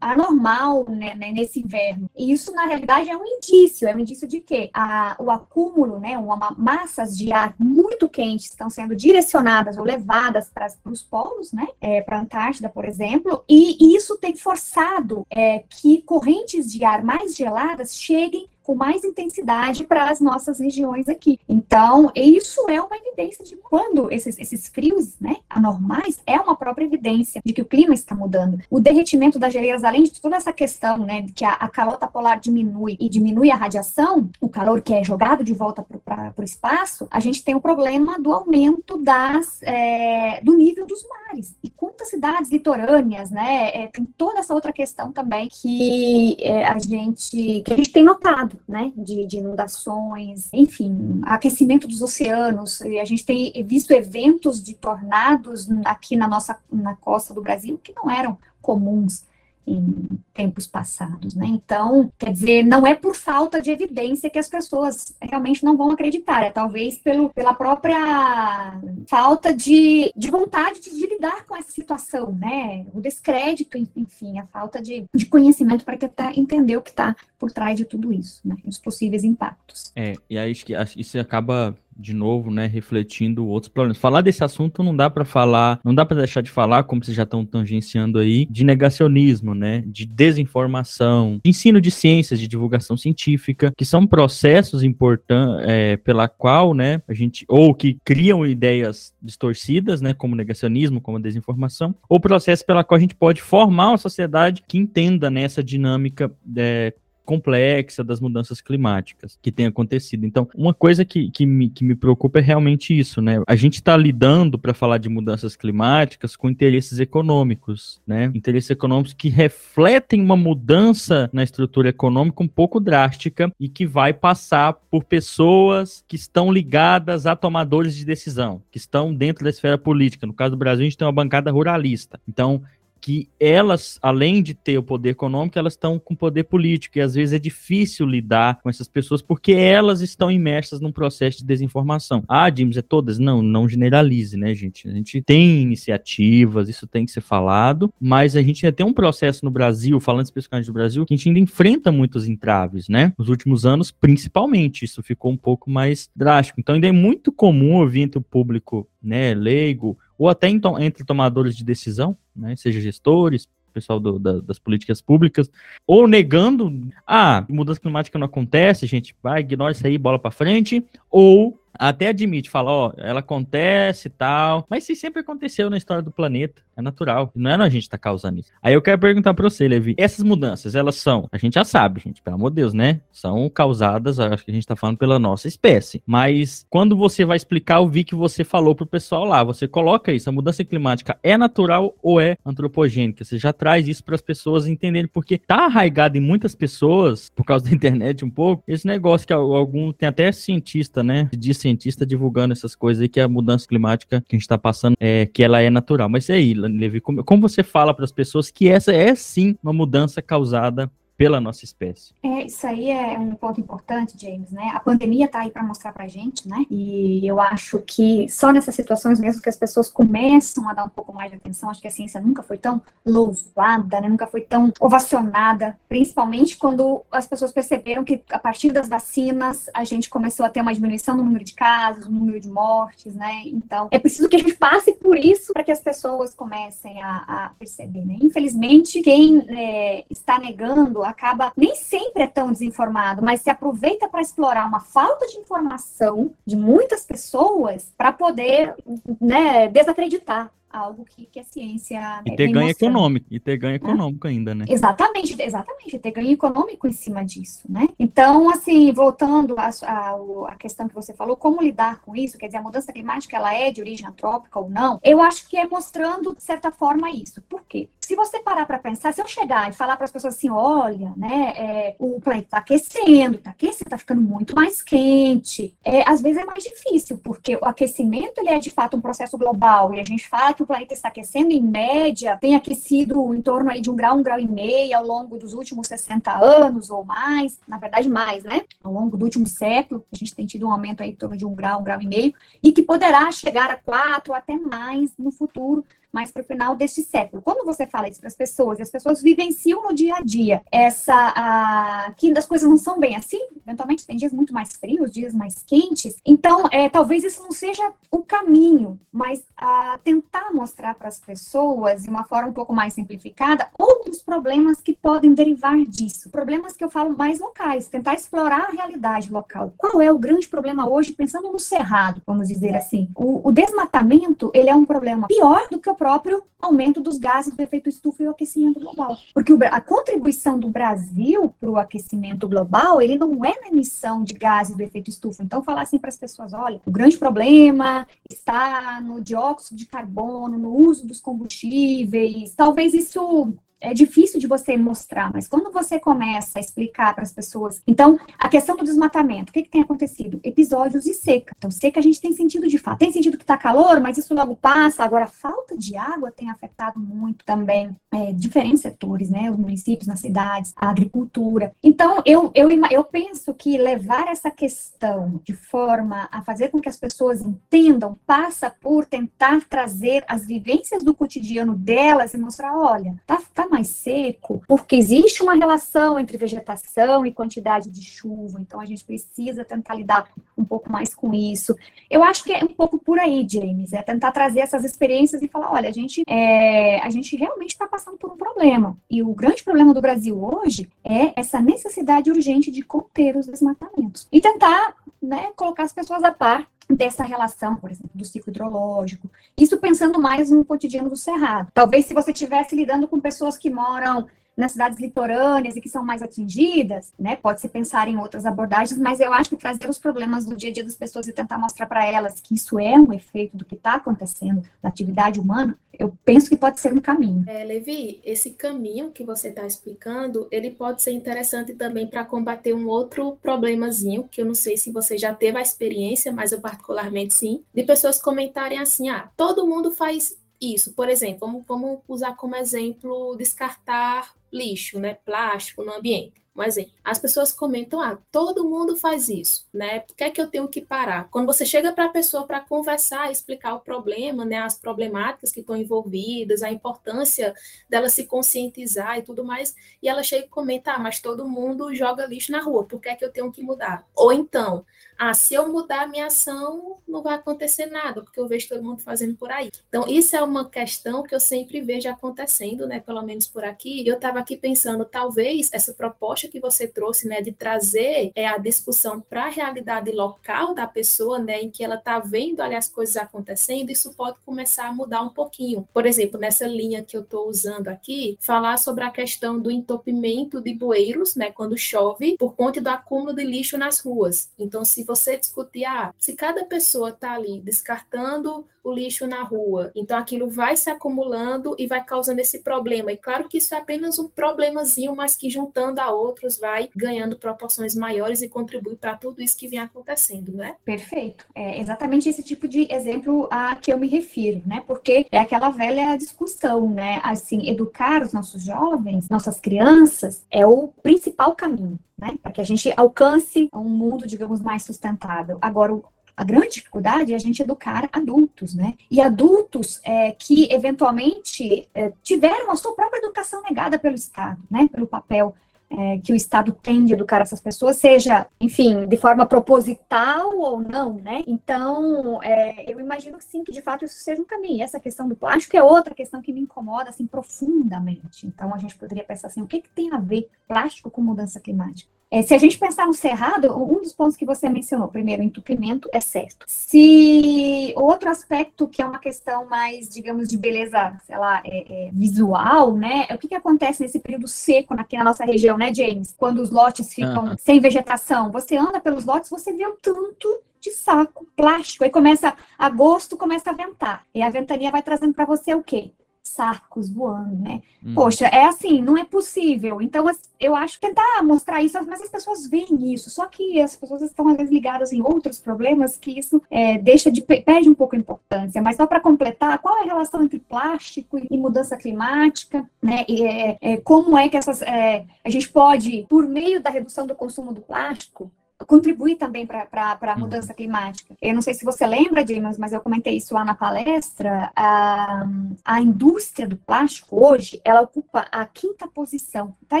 anormal né, né, nesse inverno. E isso, na realidade, é um indício, é um indício de que a, o acúmulo, né, uma, massas de ar muito quentes estão sendo direcionadas ou levadas para os polos, né, é, para a Antártida, por exemplo, e isso tem forçado é, que correntes de ar mais geladas cheguem com mais intensidade para as nossas regiões aqui. Então, isso é uma evidência de quando esses, esses frios né, anormais é uma própria evidência de que o clima está mudando. O derretimento das geleiras, além de toda essa questão né, que a, a calota polar diminui e diminui a radiação, o calor que é jogado de volta para o espaço, a gente tem o problema do aumento das, é, do nível dos mares. E quantas cidades litorâneas, né? É, tem toda essa outra questão também que é, a gente que a gente tem notado né, de, de, inundações, enfim, aquecimento dos oceanos. E a gente tem visto eventos de tornados aqui na nossa na costa do Brasil que não eram comuns em tempos passados, né? Então, quer dizer, não é por falta de evidência que as pessoas realmente não vão acreditar, é talvez pelo, pela própria falta de, de vontade de, de lidar com essa situação, né? O descrédito, enfim, a falta de, de conhecimento para tentar entender o que está por trás de tudo isso, né? Os possíveis impactos. É, e aí isso acaba de novo, né, refletindo outros problemas. Falar desse assunto não dá para falar, não dá para deixar de falar, como vocês já estão tangenciando aí, de negacionismo, né, de desinformação, de ensino de ciências, de divulgação científica, que são processos importantes é, pela qual, né, a gente ou que criam ideias distorcidas, né, como negacionismo, como desinformação, ou processos pela qual a gente pode formar uma sociedade que entenda nessa né, dinâmica é, complexa das mudanças climáticas que tem acontecido. Então, uma coisa que, que, me, que me preocupa é realmente isso, né? A gente está lidando para falar de mudanças climáticas com interesses econômicos, né? Interesses econômicos que refletem uma mudança na estrutura econômica um pouco drástica e que vai passar por pessoas que estão ligadas a tomadores de decisão, que estão dentro da esfera política. No caso do Brasil, a gente tem uma bancada ruralista. Então, que elas, além de ter o poder econômico, elas estão com poder político, e às vezes é difícil lidar com essas pessoas porque elas estão imersas num processo de desinformação. Ah, James, é todas? Não, não generalize, né, gente? A gente tem iniciativas, isso tem que ser falado, mas a gente ainda tem um processo no Brasil, falando especificamente do Brasil, que a gente ainda enfrenta muitos entraves, né? Nos últimos anos, principalmente, isso ficou um pouco mais drástico. Então, ainda é muito comum ouvir entre o público, né, leigo, ou até entre tomadores de decisão, né, seja gestores, pessoal do, da, das políticas públicas, ou negando, ah, mudança climática não acontece, gente, vai, ignora isso aí, bola para frente, ou até admite, fala, ó, ela acontece e tal, mas isso sempre aconteceu na história do planeta, é natural, não é a gente tá causando isso. Aí eu quero perguntar para você, Levi, essas mudanças, elas são, a gente já sabe, gente, pelo amor de Deus, né? São causadas, acho que a gente tá falando pela nossa espécie, mas quando você vai explicar, eu vi que você falou pro pessoal lá, você coloca isso, a mudança climática é natural ou é antropogênica? Você já traz isso para as pessoas entenderem, porque tá arraigado em muitas pessoas, por causa da internet um pouco, esse negócio que algum, tem até cientista, né, disse cientista divulgando essas coisas aí, que a mudança climática que a gente está passando, é, que ela é natural. Mas e aí, Levi, como, como você fala para as pessoas que essa é sim uma mudança causada pela nossa espécie. É, isso aí é um ponto importante, James, né? A pandemia está aí para mostrar para a gente, né? E eu acho que só nessas situações mesmo que as pessoas começam a dar um pouco mais de atenção, acho que a ciência nunca foi tão louvada, né? Nunca foi tão ovacionada, principalmente quando as pessoas perceberam que a partir das vacinas a gente começou a ter uma diminuição no número de casos, no número de mortes, né? Então, é preciso que a gente passe por isso para que as pessoas comecem a, a perceber, né? Infelizmente, quem é, está negando acaba nem sempre é tão desinformado, mas se aproveita para explorar uma falta de informação de muitas pessoas para poder né, desacreditar algo que, que a ciência. E ter ganho econômico, e ter ganho econômico ah. ainda, né? Exatamente, exatamente, ter ganho econômico em cima disso, né? Então, assim, voltando à questão que você falou, como lidar com isso, quer dizer, a mudança climática ela é de origem antrópica ou não, eu acho que é mostrando, de certa forma, isso. Por quê? Se você parar para pensar, se eu chegar e falar para as pessoas assim, olha, né, é, o planeta está aquecendo, está aquecendo, está ficando muito mais quente, é, às vezes é mais difícil, porque o aquecimento ele é de fato um processo global, e a gente fala que o planeta está aquecendo em média, tem aquecido em torno aí de um grau, um grau e meio ao longo dos últimos 60 anos ou mais, na verdade mais, né? Ao longo do último século, a gente tem tido um aumento aí em torno de um grau, um grau e meio, e que poderá chegar a quatro, até mais no futuro, mais para o final deste século. Quando você fala isso para as pessoas, as pessoas vivenciam no dia a dia essa a, que as coisas não são bem assim, eventualmente tem dias muito mais frios, dias mais quentes. Então, é, talvez isso não seja o caminho, mas a, tentar mostrar para as pessoas, de uma forma um pouco mais simplificada, outros problemas que podem derivar disso. Problemas que eu falo mais locais, tentar explorar a realidade local. Qual é o grande problema hoje, pensando no cerrado, vamos dizer assim? O, o desmatamento, ele é um problema pior do que o próprio aumento dos gases do efeito estufa e o aquecimento global. Porque a contribuição do Brasil para o aquecimento global, ele não é na emissão de gases do efeito estufa. Então, falar assim para as pessoas, olha, o grande problema está no dióxido de carbono, no uso dos combustíveis, talvez isso é difícil de você mostrar, mas quando você começa a explicar para as pessoas, então, a questão do desmatamento, o que, que, tem acontecido? Episódios de seca. Então, seca a gente tem sentido de fato. Tem sentido que está calor, mas isso logo passa. Agora, a falta de água tem afetado muito também é, diferentes setores, né? Os municípios, nas cidades, a agricultura. Então, eu, eu, eu penso que levar essa questão de forma a fazer com que as pessoas entendam passa por tentar trazer as vivências do cotidiano delas e mostrar, olha, tá, tá mais seco, porque existe uma relação entre vegetação e quantidade de chuva, então a gente precisa tentar lidar um pouco mais com isso. Eu acho que é um pouco por aí, James, é tentar trazer essas experiências e falar, olha, a gente, é, a gente realmente está passando por um problema, e o grande problema do Brasil hoje é essa necessidade urgente de conter os desmatamentos e tentar né, colocar as pessoas a par dessa relação, por exemplo, do ciclo hidrológico. Isso pensando mais no cotidiano do Cerrado. Talvez se você estivesse lidando com pessoas que moram nas cidades litorâneas e que são mais atingidas, né? Pode-se pensar em outras abordagens, mas eu acho que trazer os problemas do dia a dia das pessoas e tentar mostrar para elas que isso é um efeito do que está acontecendo na atividade humana, eu penso que pode ser um caminho. É, Levi, esse caminho que você está explicando, ele pode ser interessante também para combater um outro problemazinho, que eu não sei se você já teve a experiência, mas eu particularmente sim, de pessoas comentarem assim, ah, todo mundo faz isso. Por exemplo, vamos, vamos usar como exemplo descartar lixo, né, plástico no ambiente. Um exemplo. As pessoas comentam, ah, todo mundo faz isso, né? Por que é que eu tenho que parar? Quando você chega para a pessoa para conversar, explicar o problema, né, as problemáticas que estão envolvidas, a importância dela se conscientizar e tudo mais, e ela chega e comenta, ah, mas todo mundo joga lixo na rua, por que é que eu tenho que mudar? Ou então, ah, se eu mudar a minha ação, não vai acontecer nada, porque eu vejo todo mundo fazendo por aí. Então, isso é uma questão que eu sempre vejo acontecendo, né, pelo menos por aqui. Eu estava aqui pensando, talvez essa proposta que você trouxe, né, de trazer é, a discussão para a realidade local da pessoa, né, em que ela está vendo ali as coisas acontecendo, isso pode começar a mudar um pouquinho. Por exemplo, nessa linha que eu estou usando aqui, falar sobre a questão do entupimento de bueiros, né, quando chove, por conta do acúmulo de lixo nas ruas. Então, se você discutir, ah, se cada pessoa está ali descartando o lixo na rua, então aquilo vai se acumulando e vai causando esse problema. E claro que isso é apenas um problemazinho, mas que juntando a outros vai ganhando proporções maiores e contribui para tudo isso que vem acontecendo, né? Perfeito. É exatamente esse tipo de exemplo a que eu me refiro, né? Porque é aquela velha discussão, né? Assim, educar os nossos jovens, nossas crianças, é o principal caminho né? Para que a gente alcance um mundo, digamos, mais sustentável. Agora, a grande dificuldade é a gente educar adultos, né? E adultos é, que eventualmente é, tiveram a sua própria educação negada pelo Estado, né? Pelo papel é, que o Estado tem de educar essas pessoas, seja, enfim, de forma proposital ou não, né? Então, é, eu imagino que sim, que de fato isso seja um caminho. Essa questão do plástico é outra questão que me incomoda, assim, profundamente. Então, a gente poderia pensar assim, o que, que tem a ver plástico com mudança climática? É, se a gente pensar no cerrado, um dos pontos que você mencionou, primeiro, entupimento, é certo. Se outro aspecto que é uma questão mais, digamos, de beleza, sei lá, é, é visual, né? É o que, que acontece nesse período seco aqui na nossa região, né, James? Quando os lotes ficam uhum. sem vegetação. Você anda pelos lotes, você vê um tanto de saco plástico. Aí começa agosto, começa a ventar. E a ventania vai trazendo para você o quê? Sacos voando, né? Hum. Poxa, é assim, não é possível. Então, eu acho tentar mostrar isso, mas as pessoas veem isso. Só que as pessoas estão, às vezes, ligadas em outros problemas que isso é, deixa de, perde um pouco a importância. Mas só para completar, qual é a relação entre plástico e mudança climática, né? E é, é, como é que essas, é, a gente pode, por meio da redução do consumo do plástico, contribuir também para a uhum. mudança climática. Eu não sei se você lembra, Dimas, mas eu comentei isso lá na palestra. A, a indústria do plástico hoje, ela ocupa a quinta posição, está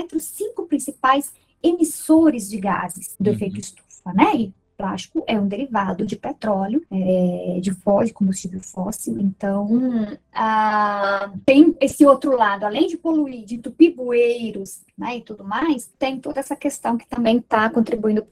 entre os cinco principais emissores de gases do uhum. efeito estufa, né? E plástico é um derivado de petróleo, é, de, de combustível fóssil. Então, ah, tem esse outro lado, além de poluir, de entupir bueiros né, e tudo mais, tem toda essa questão que também está contribuindo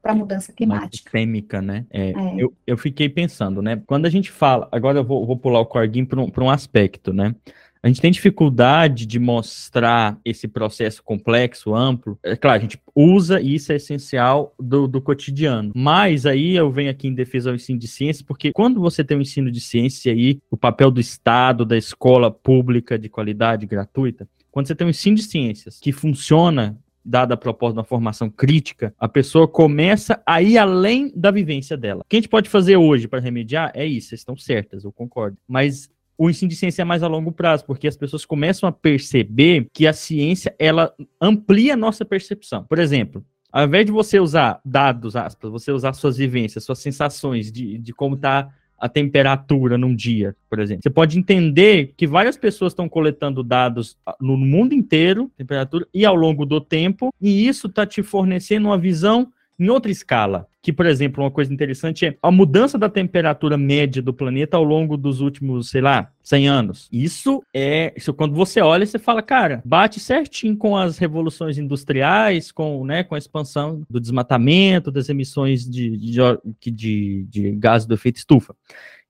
para a mudança climática. Sistêmica, né? É, é. Eu, eu fiquei pensando, né? Quando a gente fala, agora eu vou, vou pular o corguinho para um, um aspecto, né? A gente tem dificuldade de mostrar esse processo complexo, amplo. É claro, a gente usa e isso é essencial do, do cotidiano. Mas aí eu venho aqui em defesa ao ensino de ciência, porque quando você tem um ensino de ciência aí, o papel do Estado, da escola pública de qualidade gratuita, quando você tem um ensino de ciências que funciona dada a proposta de uma formação crítica, a pessoa começa a ir além da vivência dela. O que a gente pode fazer hoje para remediar é isso, vocês estão certas, eu concordo. Mas o ensino de ciência é mais a longo prazo, porque as pessoas começam a perceber que a ciência ela amplia a nossa percepção. Por exemplo, ao invés de você usar dados, aspas, você usar suas vivências, suas sensações de, de como está a temperatura num dia, por exemplo. Você pode entender que várias pessoas estão coletando dados no mundo inteiro, temperatura, e ao longo do tempo, e isso está te fornecendo uma visão em outra escala, que, por exemplo, uma coisa interessante é a mudança da temperatura média do planeta ao longo dos últimos, sei lá, 100 anos. Isso é, isso quando você olha, você fala, cara, bate certinho com as revoluções industriais, com, né, com a expansão do desmatamento, das emissões de, de, de, de gás do efeito estufa.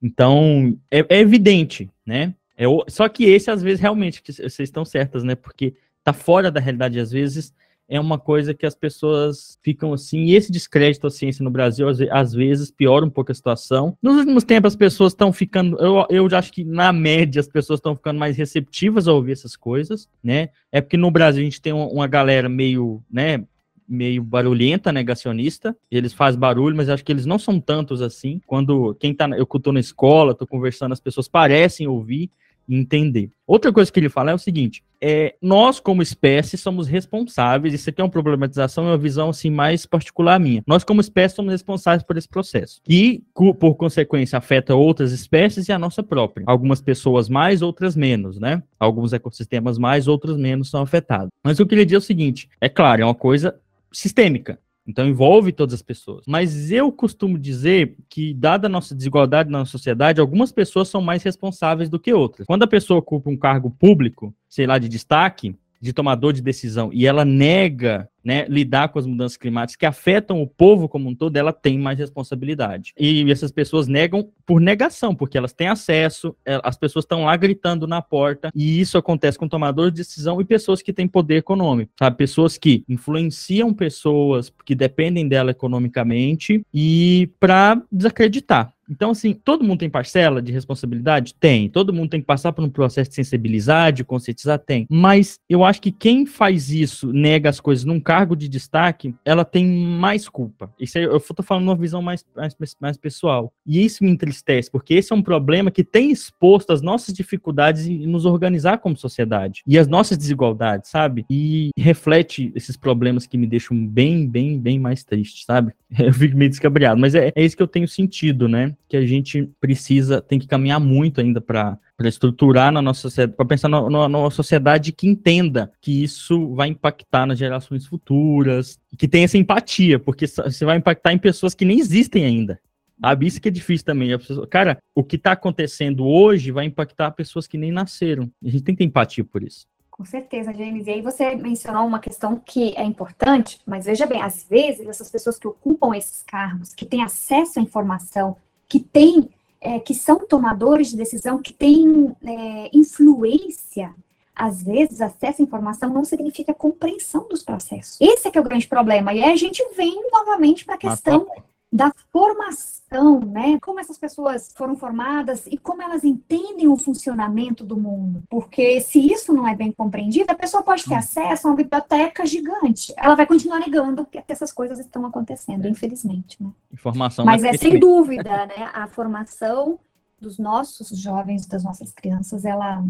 Então, é, é evidente, né? É, só que esse, às vezes, realmente, vocês estão certas, né? Porque tá fora da realidade, às vezes, é uma coisa que as pessoas ficam assim, e esse descrédito à ciência no Brasil, às, vezes, piora um pouco a situação. Nos últimos tempos, as pessoas estão ficando, eu, eu acho que, na média, as pessoas estão ficando mais receptivas a ouvir essas coisas, né? É porque no Brasil a gente tem uma, uma galera meio, né, meio barulhenta, negacionista. Eles fazem barulho, mas acho que eles não são tantos assim. Quando quem tá, eu estou na escola, estou conversando, as pessoas parecem ouvir, entender. Outra coisa que ele fala é o seguinte: é, nós, como espécie, somos responsáveis. Isso aqui é uma problematização e uma visão assim mais particular minha. Nós, como espécie, somos responsáveis por esse processo. E, por consequência, afeta outras espécies e a nossa própria. Algumas pessoas mais, outras menos, né? Alguns ecossistemas mais, outros menos são afetados. Mas eu queria dizer é o seguinte: é claro, é uma coisa sistêmica. Então envolve todas as pessoas. Mas eu costumo dizer que, dada a nossa desigualdade na sociedade, algumas pessoas são mais responsáveis do que outras. Quando a pessoa ocupa um cargo público, sei lá, de destaque, de tomador de decisão, e ela nega né, lidar com as mudanças climáticas que afetam o povo como um todo, ela tem mais responsabilidade. E essas pessoas negam por negação, porque elas têm acesso, é, as pessoas estão lá gritando na porta, e isso acontece com tomadores de decisão e pessoas que têm poder econômico, sabe? Pessoas que influenciam pessoas que dependem dela economicamente e para desacreditar. Então, assim, todo mundo tem parcela de responsabilidade? Tem. Todo mundo tem que passar por um processo de sensibilizar, de conscientizar? Tem. Mas eu acho que quem faz isso, nega as coisas num cargo de destaque, ela tem mais culpa. Isso aí, eu tô falando uma visão mais, mais, mais pessoal. E isso me entristece, porque esse é um problema que tem exposto as nossas dificuldades em nos organizar como sociedade. E as nossas desigualdades, sabe? E reflete esses problemas que me deixam bem, bem, bem mais triste, sabe? Eu fico meio descabriado. Mas é, é isso que eu tenho sentido, né? Que a gente precisa, tem que caminhar muito ainda para para estruturar na nossa sociedade, para pensar numa sociedade que entenda que isso vai impactar nas gerações futuras, que tenha essa empatia, porque você vai impactar em pessoas que nem existem ainda. Sabe? Isso que é difícil também. Cara, o que está acontecendo hoje vai impactar pessoas que nem nasceram. A gente tem que ter empatia por isso. Com certeza, James. E aí você mencionou uma questão que é importante, mas veja bem, às vezes essas pessoas que ocupam esses cargos, que têm acesso à informação, que têm, é, que são tomadores de decisão, que têm é, influência, às vezes acesso à informação não significa compreensão dos processos. Esse é que é o grande problema. E aí a gente vem novamente para a questão da formação, né? Como essas pessoas foram formadas e como elas entendem o funcionamento do mundo. Porque se isso não é bem compreendido, a pessoa pode ter acesso a uma biblioteca gigante. Ela vai continuar negando que essas coisas estão acontecendo, é. infelizmente. Né? Informação. Mas é sem dúvida, né? A formação dos nossos jovens, das nossas crianças, ela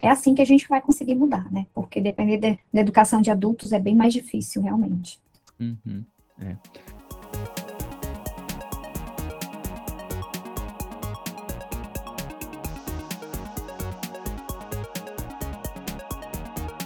é assim que a gente vai conseguir mudar, né? Porque depender de, da educação de adultos é bem mais difícil, realmente. Uhum, é.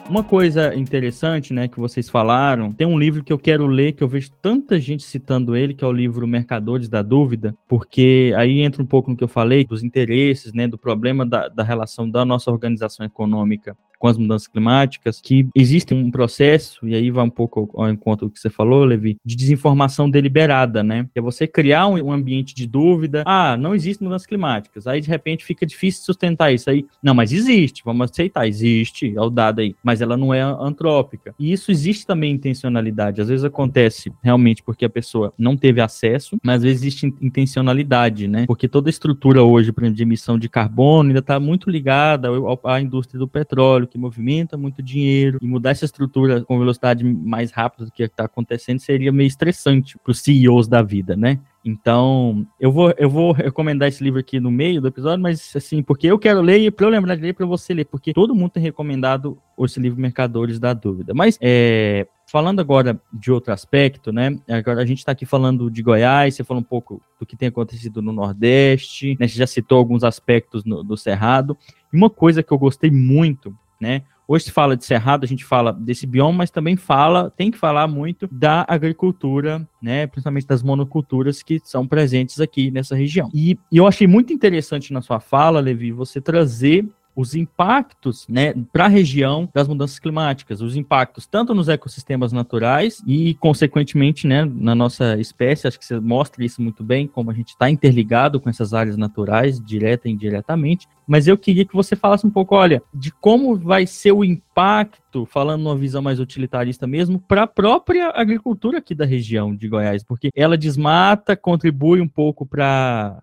Uma coisa interessante, né, que vocês falaram, tem um livro que eu quero ler, que eu vejo tanta gente citando ele, que é o livro Mercadores da Dúvida, porque aí entra um pouco no que eu falei, dos interesses, né, do problema da, da relação da nossa organização econômica com as mudanças climáticas, que existe um processo, e aí vai um pouco ao encontro do que você falou, Levi, de desinformação deliberada, né? Que é você criar um, ambiente de dúvida, ah, não existe mudanças climáticas, aí de repente fica difícil sustentar isso aí. Não, mas existe, vamos aceitar, existe, é o dado aí, mas ela não é antrópica. E isso existe também intencionalidade, às vezes acontece realmente porque a pessoa não teve acesso, mas às vezes existe intencionalidade, né? Porque toda a estrutura hoje, por exemplo, de emissão de carbono ainda está muito ligada à indústria do petróleo, que movimenta muito dinheiro, e mudar essa estrutura com velocidade mais rápida do que está acontecendo seria meio estressante para os CEOs da vida, né? Então, eu vou, eu vou recomendar esse livro aqui no meio do episódio, mas assim, porque eu quero ler e para eu lembrar de ler para você ler, porque todo mundo tem recomendado esse livro Mercadores da Dúvida. Mas é, falando agora de outro aspecto, né? Agora a gente está aqui falando de Goiás, você falou um pouco do que tem acontecido no Nordeste, né? Você já citou alguns aspectos no, do Cerrado. E uma coisa que eu gostei muito né? Hoje se fala de cerrado, a gente fala desse bioma, mas também fala, tem que falar muito da agricultura, né? Principalmente das monoculturas que são presentes aqui nessa região. E, e eu achei muito interessante na sua fala, Levi, você trazer os impactos né, para a região das mudanças climáticas, os impactos tanto nos ecossistemas naturais e, consequentemente, né, na nossa espécie. Acho que você mostra isso muito bem, como a gente está interligado com essas áreas naturais, direta e indiretamente. Mas eu queria que você falasse um pouco, olha, de como vai ser o impacto, falando numa visão mais utilitarista mesmo, para a própria agricultura aqui da região de Goiás, porque ela desmata, contribui um pouco para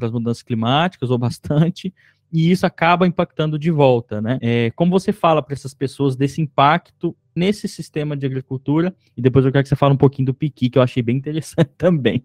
as mudanças climáticas, ou bastante, e isso acaba impactando de volta, né? É, como você fala para essas pessoas desse impacto nesse sistema de agricultura? E depois eu quero que você fale um pouquinho do piqui, que eu achei bem interessante também.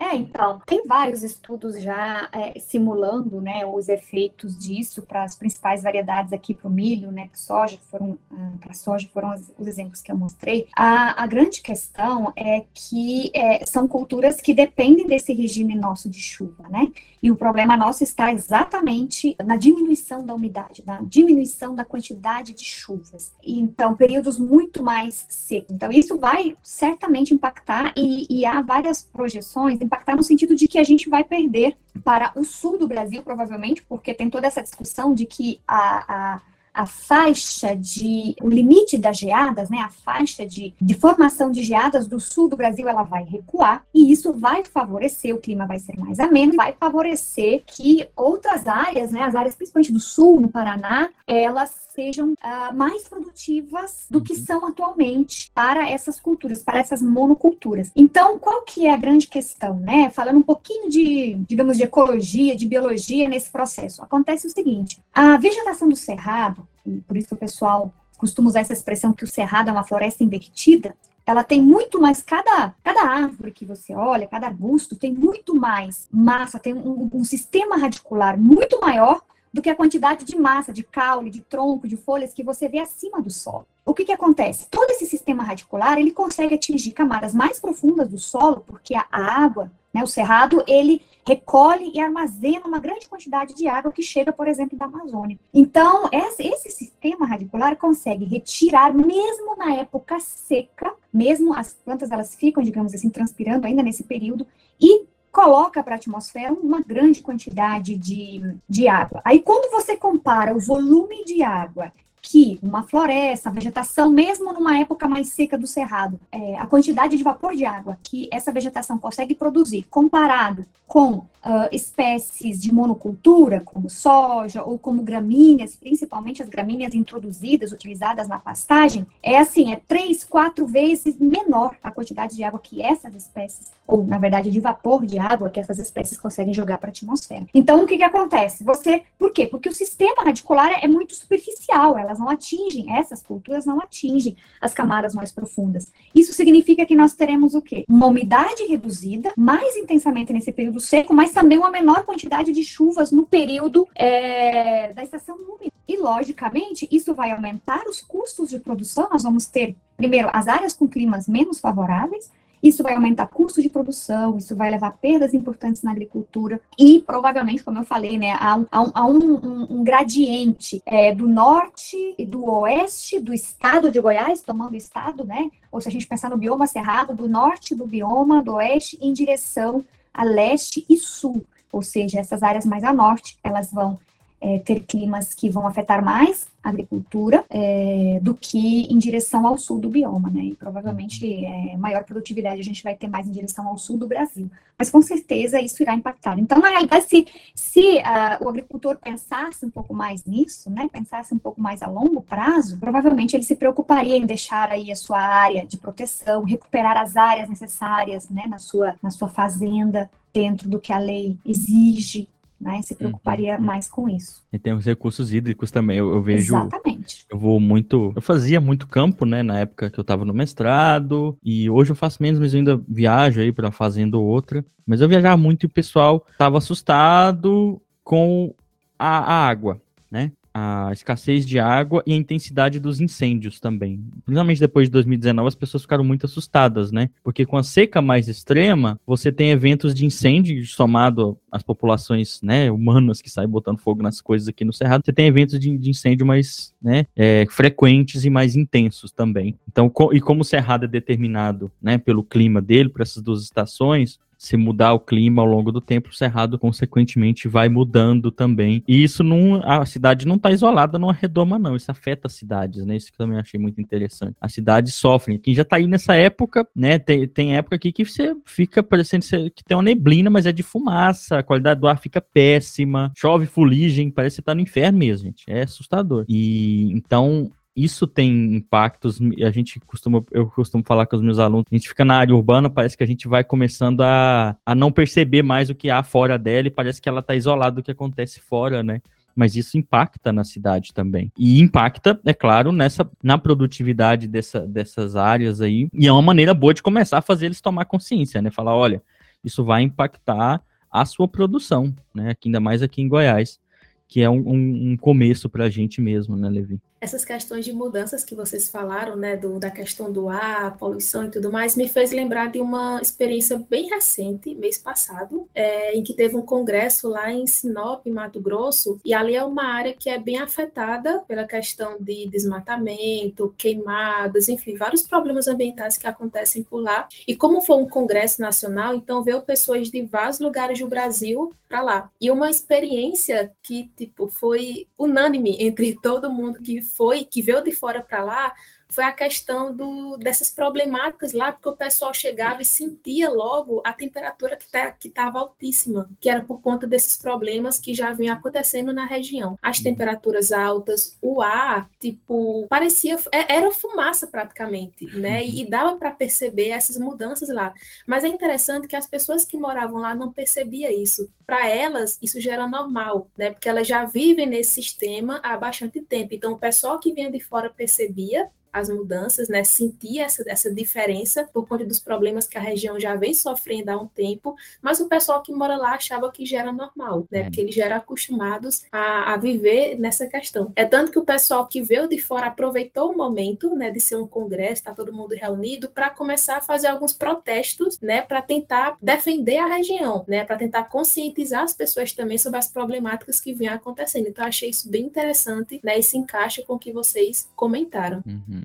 É, então, tem vários estudos já é, simulando né, os efeitos disso para as principais variedades aqui para o milho, né, para soja, foram, ah, para soja foram os, os, exemplos que eu mostrei. A, a grande questão é que é, são culturas que dependem desse regime nosso de chuva, né? E o problema nosso está exatamente na diminuição da umidade, na diminuição da quantidade de chuvas. Então, períodos muito mais secos. Então, isso vai certamente impactar e, e há várias projeções impactar no sentido de que a gente vai perder para o sul do Brasil, provavelmente, porque tem toda essa discussão de que a, a a faixa de, o limite das geadas, né, a faixa de, de formação de geadas do sul do Brasil, ela vai recuar, e isso vai favorecer, o clima vai ser mais ameno, vai favorecer que outras áreas, né, as áreas principalmente do sul, no Paraná, elas sejam uh, mais produtivas do que uhum. são atualmente para essas culturas, para essas monoculturas. Então, qual que é a grande questão, né? Falando um pouquinho de, digamos, de ecologia, de biologia nesse processo. Acontece o seguinte, a vegetação do cerrado, por isso o pessoal costuma usar essa expressão que o cerrado é uma floresta invertida, ela tem muito mais, cada, cada árvore que você olha, cada arbusto tem muito mais massa, tem um, um sistema radicular muito maior do que a quantidade de massa, de caule, de tronco, de folhas que você vê acima do solo. O que, que acontece? Todo esse sistema radicular, ele consegue atingir camadas mais profundas do solo, porque a, água, né, o cerrado, ele recolhe e armazena uma grande quantidade de água que chega, por exemplo, da Amazônia. Então, esse sistema radicular consegue retirar, mesmo na época seca, mesmo as plantas elas ficam, digamos assim, transpirando ainda nesse período, e coloca para a atmosfera uma grande quantidade de, de água. Aí, quando você compara o volume de água que uma floresta, vegetação, mesmo numa época mais seca do cerrado, é, a quantidade de vapor de água que essa vegetação consegue produzir comparado com uh, espécies de monocultura, como soja ou como gramíneas, principalmente as gramíneas introduzidas, utilizadas na pastagem, é assim, é três, quatro vezes menor a quantidade de água que essas espécies, ou na verdade de vapor de água que essas espécies conseguem jogar para a atmosfera. Então, o que, que acontece? Você, por quê? Porque o sistema radicular é muito superficial, elas não atingem, essas culturas não atingem as camadas mais profundas. Isso significa que nós teremos o quê? Uma umidade reduzida, mais intensamente nesse período seco, mas também uma menor quantidade de chuvas no período é, da estação úmida. E, logicamente, isso vai aumentar os custos de produção. Nós vamos ter, primeiro, as áreas com climas menos favoráveis, isso vai aumentar custo de produção, isso vai levar perdas importantes na agricultura e provavelmente, como eu falei, né, há um, há um, um, um gradiente é, do norte e do oeste do estado de Goiás, tomando o estado, né, ou se a gente pensar no bioma cerrado, do norte do bioma, do oeste, em direção a leste e sul, ou seja, essas áreas mais a norte, elas vão é, ter climas que vão afetar mais a agricultura é, do que em direção ao sul do bioma, né? E provavelmente é, maior produtividade a gente vai ter mais em direção ao sul do Brasil. Mas com certeza isso irá impactar. Então, na realidade, se, se uh, o agricultor pensasse um pouco mais nisso, né? Pensasse um pouco mais a longo prazo, provavelmente ele se preocuparia em deixar aí a sua área de proteção, recuperar as áreas necessárias, né? Na sua, na sua fazenda, dentro do que a lei exige, né? Se preocuparia uhum. mais com isso. E tem os recursos hídricos também. Eu, eu, vejo. Exatamente. Eu vou muito. Eu fazia muito campo, né? Na época que eu estava no mestrado. E hoje eu faço menos, mas eu ainda viajo aí para fazenda ou outra. Mas eu viajava muito e o pessoal estava assustado com a, a água, né? A escassez de água e a intensidade dos incêndios também. Principalmente depois de 2019, as pessoas ficaram muito assustadas, né? Porque com a seca mais extrema, você tem eventos de incêndio somado às populações, né, humanas que saem botando fogo nas coisas aqui no Cerrado, você tem eventos de, de incêndio mais, né, é, frequentes e mais intensos também. Então, co e como o Cerrado é determinado, né, pelo clima dele, por essas duas estações, se mudar o clima ao longo do tempo, o cerrado consequentemente vai mudando também. E isso não, a cidade não está isolada numa redoma não, isso afeta as cidades, né? Isso que eu também achei muito interessante. As cidades sofrem. Quem já está aí nessa época, né? Tem, tem época aqui que você fica parecendo que tem uma neblina, mas é de fumaça, a qualidade do ar fica péssima, chove fuligem, parece que tá no inferno mesmo, gente. É assustador. E então isso tem impactos. A gente costuma, eu costumo falar com os meus alunos, a gente fica na área urbana, parece que a gente vai começando a, a não perceber mais o que há fora dela e parece que ela está isolada do que acontece fora, né? Mas isso impacta na cidade também. E impacta, é claro, nessa na produtividade dessa, dessas áreas aí. E é uma maneira boa de começar a fazer eles tomar consciência, né? Falar, olha, isso vai impactar a sua produção, né? Ainda mais aqui em Goiás, que é um, um, um começo para a gente mesmo, né, Levi? Essas questões de mudanças que vocês falaram, né, do, da questão do ar, poluição e tudo mais, me fez lembrar de uma experiência bem recente, mês passado, é, em que teve um congresso lá em Sinop, Mato Grosso, e ali é uma área que é bem afetada pela questão de desmatamento, queimadas, enfim, vários problemas ambientais que acontecem por lá. E como foi um congresso nacional, então veio pessoas de vários lugares do Brasil para lá. E uma experiência que, tipo, foi unânime entre todo mundo que foi, que veio de fora para lá, foi a questão do, dessas problemáticas lá, porque o pessoal chegava e sentia logo a temperatura que tá, estava altíssima, que era por conta desses problemas que já vinham acontecendo na região. As uhum. temperaturas altas, o ar, tipo, parecia, é, era fumaça praticamente, né? E, e uhum. dava para perceber essas mudanças lá. Mas é interessante que as pessoas que moravam lá não percebiam isso. Para elas, isso já era normal, né? Porque elas já vivem nesse sistema há bastante tempo. Então, o pessoal que vinha de fora percebia as mudanças, né, sentir essa, essa diferença por conta dos problemas que a região já vem sofrendo há um tempo, mas o pessoal que mora lá achava que já era normal, né, é. porque eles já eram acostumados a, a, viver nessa questão. É tanto que o pessoal que veio de fora aproveitou o momento, né, de ser um congresso, tá todo mundo reunido, para começar a fazer alguns protestos, né, para tentar defender a região, né, para tentar conscientizar as pessoas também sobre as problemáticas que vinham acontecendo. Então, achei isso bem interessante, né, e se encaixa com o que vocês comentaram. Uhum.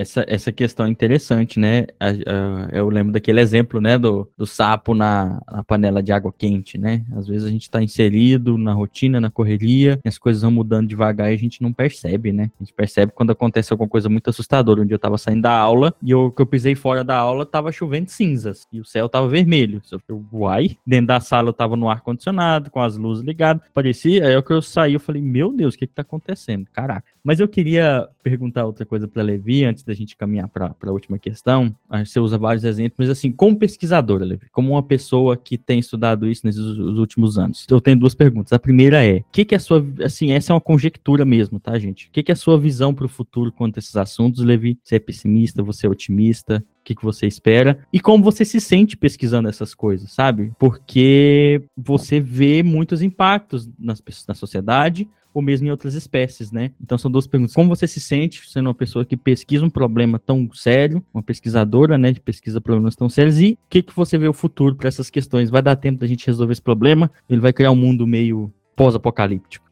Essa, essa questão é interessante, né? Eu lembro daquele exemplo, né, do, do sapo na, na panela de água quente, né? Às vezes a gente está inserido na rotina, na correria, as coisas vão mudando devagar e a gente não percebe, né? A gente percebe quando acontece alguma coisa muito assustadora. Um dia eu estava saindo da aula e eu, que eu pisei fora da aula, tava chovendo cinzas e o céu tava vermelho. Eu, uai, dentro da sala eu tava no ar-condicionado, com as luzes ligadas, parecia, aí que eu saí, eu falei, meu Deus, o que que tá acontecendo? Caraca. Mas eu queria perguntar outra coisa para Levi, antes da gente caminhar para a última questão. Você usa vários exemplos, mas assim, como pesquisadora, como uma pessoa que tem estudado isso nesses últimos anos, eu tenho duas perguntas. A primeira é, o que, que é a sua, assim, essa é uma conjectura mesmo, tá, gente? O que, que é a sua visão para o futuro quanto a esses assuntos, Levi? Você é pessimista, você é otimista? o que, que você espera e como você se sente pesquisando essas coisas, sabe? Porque você vê muitos impactos nas, na sociedade, ou mesmo em outras espécies, né? Então são duas perguntas. Como você se sente sendo uma pessoa que pesquisa um problema tão sério, uma pesquisadora, né, de pesquisa problemas tão sérios, e o que, que você vê o futuro para essas questões? Vai dar tempo da gente resolver esse problema? Ele vai criar um mundo meio pós-apocalíptico?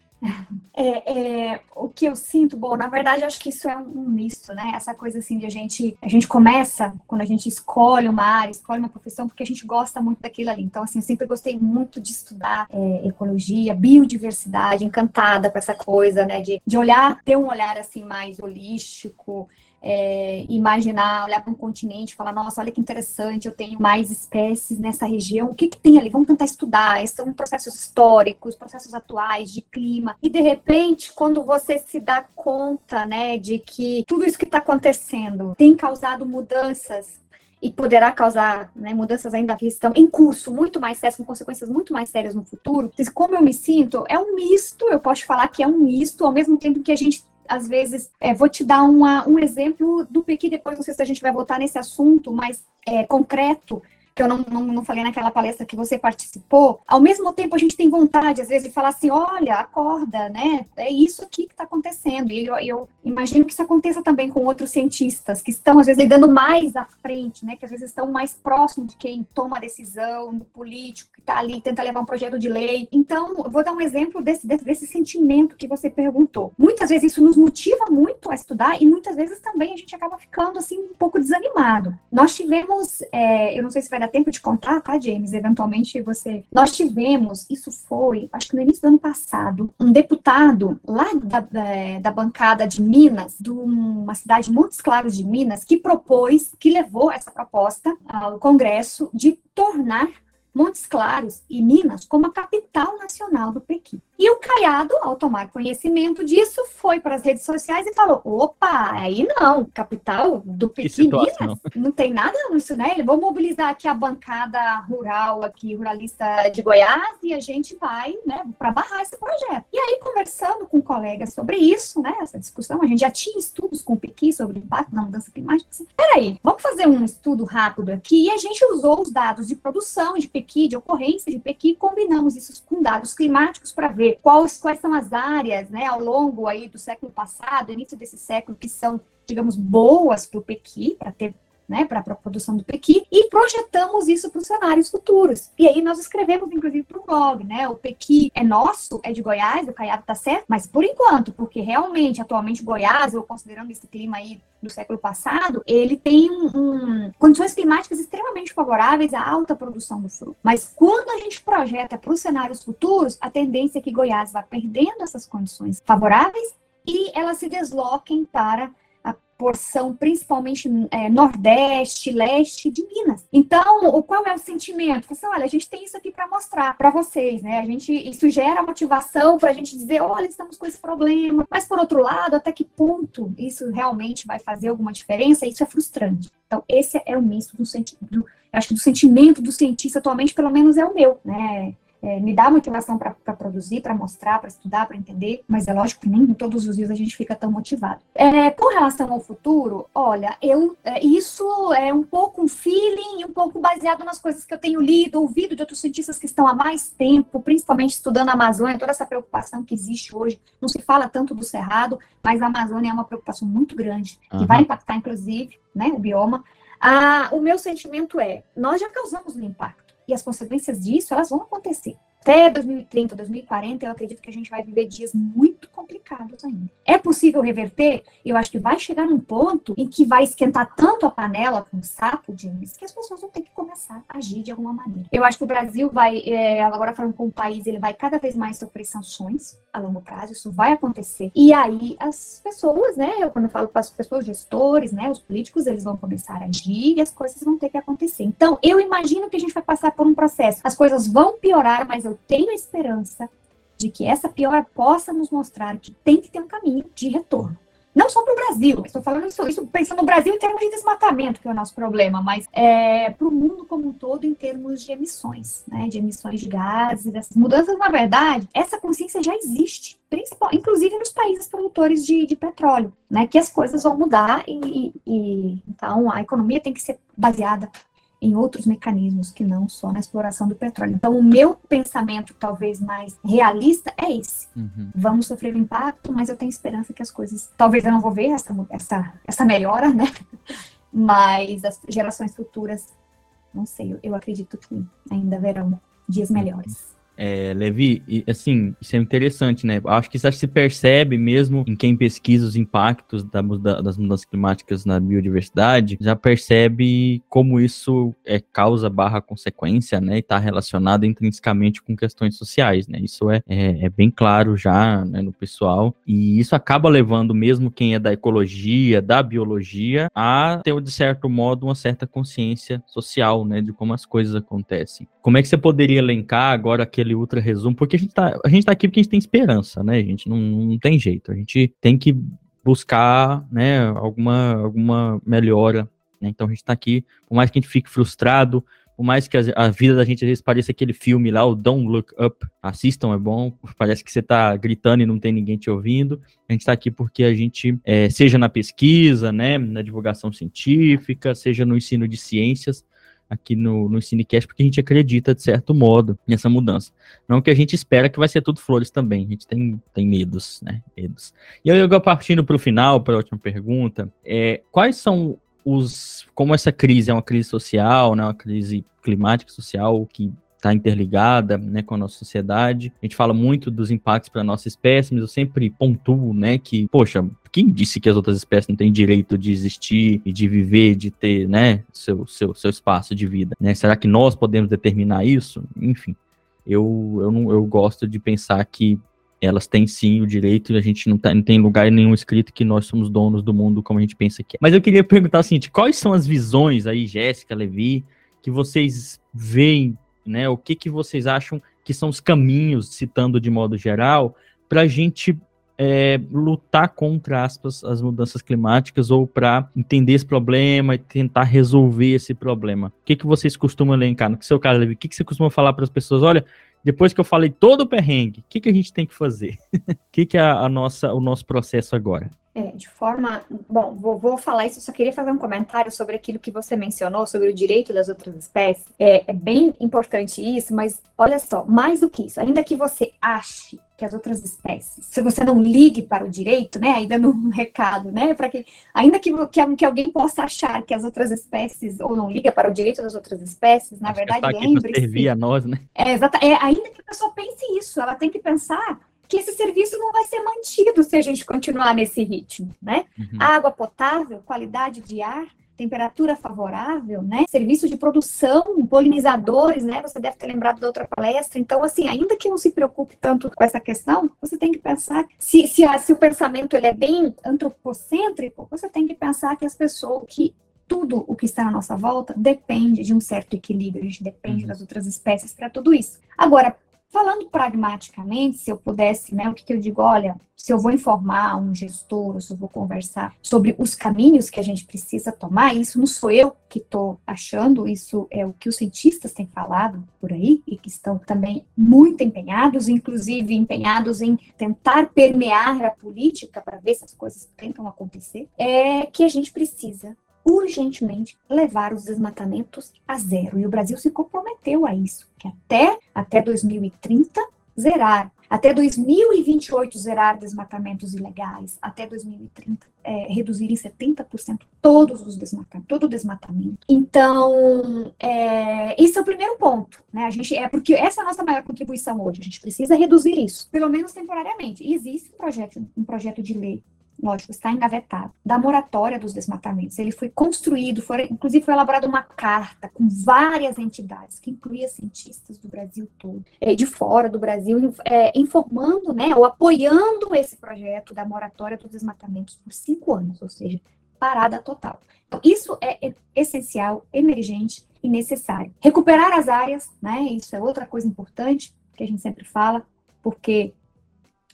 É, é, o que eu sinto, bom, na verdade, acho que isso é um misto, né? Essa coisa assim de a gente, a gente começa quando a gente escolhe uma área, escolhe uma profissão, porque a gente gosta muito daquilo ali. Então, assim, eu sempre gostei muito de estudar é, ecologia, biodiversidade, encantada com essa coisa, né? De, de olhar, ter um olhar assim mais holístico, é, imaginar, olhar para um continente, falar, nossa, olha que interessante, eu tenho mais espécies nessa região, o que, que tem ali? Vamos tentar estudar. Esses são processos históricos, processos atuais, de clima. E de repente, quando você se dá conta, né, de que tudo isso que está acontecendo tem causado mudanças e poderá causar né, mudanças ainda que estão em curso muito mais sérias, com consequências muito mais sérias no futuro. Como eu me sinto, é um misto, eu posso falar que é um misto, ao mesmo tempo que a gente às vezes, é, vou te dar uma, um exemplo do Pequi, depois não sei se a gente vai voltar nesse assunto, mas é, concreto, que eu não, não, não, falei naquela palestra que você participou, ao mesmo tempo a gente tem vontade, às vezes, de falar assim, olha, acorda, né? É isso aqui que está acontecendo. E eu, eu, imagino que isso aconteça também com outros cientistas, que estão, às vezes, lidando mais à frente, né? Que às vezes estão mais próximos de quem toma a decisão, do político, que está ali, tenta levar um projeto de lei. Então, eu vou dar um exemplo desse, desse, sentimento que você perguntou. Muitas vezes isso nos motiva muito a estudar e muitas vezes também a gente acaba ficando, assim, um pouco desanimado. Nós tivemos, é, eu não sei se vai dar tempo de contar, tá, James? Eventualmente você. Nós tivemos, isso foi, acho que no início do ano passado, um deputado lá da, da, da bancada de Minas, de uma cidade de Montes de Minas, que propôs, que levou essa proposta ao Congresso de tornar Montes Claros e Minas como a capital nacional do Pequim. E o Caiado, ao tomar conhecimento disso, foi para as redes sociais e falou: opa, aí não, capital do Pequim, Minas, não tem nada nisso, né? Ele vou mobilizar aqui a bancada rural, aqui, ruralista de Goiás, e a gente vai, né, para barrar esse projeto. E aí, conversando com colegas sobre isso, né, essa discussão, a gente já tinha estudos com o Pequim sobre o impacto da mudança climática. Assim, peraí, vamos fazer um estudo rápido aqui, e a gente usou os dados de produção de Pequim Pequi, de ocorrência de Pequi, combinamos isso com dados climáticos para ver quais, quais são as áreas, né, ao longo aí do século passado, início desse século, que são, digamos, boas para o Pequi, para ter né, para a produção do Pequi, e projetamos isso para os cenários futuros. E aí nós escrevemos, inclusive, para o blog, né? O Pequi é nosso, é de Goiás, o Caiado está certo, mas por enquanto, porque realmente, atualmente, Goiás, eu considerando esse clima aí do século passado, ele tem um, um, condições climáticas extremamente favoráveis à alta produção do fruto. Mas quando a gente projeta para os cenários futuros, a tendência é que Goiás vá perdendo essas condições favoráveis e elas se desloquem para porção principalmente é, nordeste, leste de Minas. Então, o qual é o sentimento? Você, olha, a gente tem isso aqui para mostrar para vocês, né? A gente isso gera motivação para a gente dizer, olha, estamos com esse problema. Mas por outro lado, até que ponto isso realmente vai fazer alguma diferença? Isso é frustrante. Então, esse é o misto do sentido, acho que do sentimento do cientista atualmente, pelo menos é o meu, né? É, me dá motivação para produzir, para mostrar, para estudar, para entender, mas é lógico que nem todos os dias a gente fica tão motivado. É, com relação ao futuro, olha, eu é, isso é um pouco um feeling, um pouco baseado nas coisas que eu tenho lido, ouvido de outros cientistas que estão há mais tempo, principalmente estudando a Amazônia, toda essa preocupação que existe hoje. Não se fala tanto do cerrado, mas a Amazônia é uma preocupação muito grande, que uhum. vai impactar, inclusive, né, o bioma. Ah, o meu sentimento é, nós já causamos um impacto e as consequências disso, elas vão acontecer. Até 2030, 2040, eu acredito que a gente vai viver dias muito complicados ainda. É possível reverter? Eu acho que vai chegar num ponto em que vai esquentar tanto a panela com o sapo, James, que as pessoas vão ter que começar a agir de alguma maneira. Eu acho que o Brasil vai, é, agora falando com o país, ele vai cada vez mais sofrer sanções a longo prazo, isso vai acontecer. E aí as pessoas, né, eu, quando falo para as pessoas, gestores, né, os políticos, eles vão começar a agir e as coisas vão ter que acontecer. Então, eu imagino que a gente vai passar por um processo. As coisas vão piorar, mas eu tenho esperança de que essa piora possa nos mostrar que tem que ter um caminho de retorno. Não só para o Brasil, estou falando isso, isso, pensando no Brasil em termos de desmatamento, que é o nosso problema, mas é, para o mundo como um todo em termos de emissões, né, de emissões de gases, dessas mudanças, na verdade, essa consciência já existe, inclusive nos países produtores de, de petróleo, né, que as coisas vão mudar e, e então a economia tem que ser baseada em outros mecanismos que não só na exploração do petróleo. Então, o meu pensamento, talvez mais realista, é esse. Uhum. Vamos sofrer o impacto, mas eu tenho esperança que as coisas. Talvez eu não vou ver essa, essa, essa melhora, né? Mas as gerações futuras, não sei, eu, eu acredito que ainda verão dias melhores. É, Levi, assim, isso é interessante, né? Acho que isso se percebe mesmo em quem pesquisa os impactos da das mudanças climáticas na biodiversidade, já percebe como isso é causa barra consequência, né? E está relacionado intrinsecamente com questões sociais, né? Isso é, é, é bem claro já né, no pessoal, e isso acaba levando mesmo quem é da ecologia, da biologia, a ter, de certo modo, uma certa consciência social, né? De como as coisas acontecem. Como é que você poderia elencar agora aquele aquele ultra resumo, porque a gente tá, a gente tá aqui porque a gente tem esperança, né, gente? Não, não tem jeito. A gente tem que buscar, né, alguma, alguma melhora. Né? Então a gente tá aqui, por mais que a gente fique frustrado, por mais que a, a, vida da gente às vezes pareça aquele filme lá, o Don't Look Up, assistam, é bom. Parece que você tá gritando e não tem ninguém te ouvindo. A gente tá aqui porque a gente, é, seja na pesquisa, né, na divulgação científica, seja no ensino de ciências, aqui no, no Cinecast, porque a gente acredita, de certo modo, nessa mudança. Não que a gente espera que vai ser tudo flores também, a gente tem, tem medos, né? Medos. E eu, eu partindo para o final, para a última pergunta, é, quais são os. Como essa crise é uma crise social, né, uma crise climática social que está interligada né, com a nossa sociedade. A gente fala muito dos impactos para a nossa espécie, mas eu sempre pontuo né, que, poxa, quem disse que as outras espécies não têm direito de existir e de viver, de ter né, seu, seu, seu espaço de vida? Né? Será que nós podemos determinar isso? Enfim, eu, eu, não, eu gosto de pensar que elas têm sim o direito e a gente não, tá, não tem lugar nenhum escrito que nós somos donos do mundo como a gente pensa que é. Mas eu queria perguntar o seguinte, quais são as visões aí, Jéssica, Levi, que vocês veem né? O que, que vocês acham que são os caminhos, citando de modo geral, para a gente é, lutar contra aspas, as mudanças climáticas ou para entender esse problema e tentar resolver esse problema? O que, que vocês costumam elencar? No seu caso, o que, que você costuma falar para as pessoas? Olha, depois que eu falei todo o perrengue, o que, que a gente tem que fazer? O que, que é a nossa, o nosso processo agora? É, de forma. Bom, vou, vou, falar isso, só queria fazer um comentário sobre aquilo que você mencionou, sobre o direito das outras espécies. É, é, bem importante isso, mas olha só, mais do que isso, ainda que você ache que as outras espécies, se você não ligue para o direito, né, ainda um recado, né, para que, ainda que, que, que, alguém possa achar que as outras espécies, ou não liga para o direito das outras espécies, na Acho verdade, lembre-se. servir a nós, né? É, exata, é, ainda que a pessoa pense isso, ela tem que pensar que esse serviço não vai ser mantido se a gente continuar nesse ritmo, né? Uhum. Água potável, qualidade de ar, temperatura favorável, né? Serviço de produção, polinizadores, né? Você deve ter lembrado da outra palestra. Então, assim, ainda que não se preocupe tanto com essa questão, você tem que pensar se, se, a, se o pensamento ele é bem antropocêntrico, você tem que pensar que as pessoas que tudo o que está na nossa volta depende de um certo equilíbrio, a gente depende uhum. das outras espécies para tudo isso. Agora, Falando pragmaticamente, se eu pudesse, né, o que, que, eu digo, olha, se eu vou informar um gestor, se eu vou conversar sobre os caminhos que a gente precisa tomar, isso não sou eu que estou achando, isso é o que os cientistas têm falado por aí e que estão também muito empenhados, inclusive empenhados em tentar permear a política para ver se as coisas tentam acontecer, é que a gente precisa urgentemente levar os desmatamentos a zero. E o Brasil se comprometeu a isso, que até, até 2030 zerar até 2028 zerar desmatamentos ilegais, até 2030 é, reduzir em 70% todos os desmatamentos, todo o desmatamento. Então, é, esse é o primeiro ponto, né? A gente é porque essa é a nossa maior contribuição hoje. A gente precisa reduzir isso, pelo menos temporariamente. E existe um projeto, um projeto de lei lógico, está engavetado, da moratória dos desmatamentos. Ele foi construído, foi, inclusive foi elaborada uma carta com várias entidades, que incluía cientistas do Brasil todo, é, de fora do Brasil, é, informando, né, ou apoiando esse projeto da moratória dos desmatamentos por cinco anos, ou seja, parada total. Então, isso é essencial, emergente e necessário. Recuperar as áreas, né, isso é outra coisa importante que a gente sempre fala, porque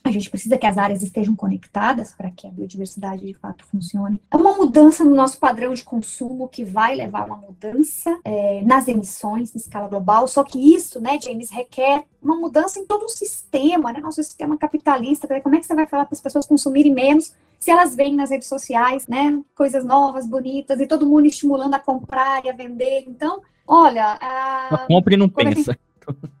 a gente precisa que as áreas estejam conectadas para que a biodiversidade de fato funcione. É uma mudança no nosso padrão de consumo que vai levar a uma mudança é, nas emissões em escala global. Só que isso, né, James, requer uma mudança em todo o sistema, né, nosso sistema capitalista. Como é que você vai falar para as pessoas consumirem menos se elas veem nas redes sociais, né, coisas novas, bonitas e todo mundo estimulando a comprar e a vender? Então, olha, a... compre e não pensa. Gente...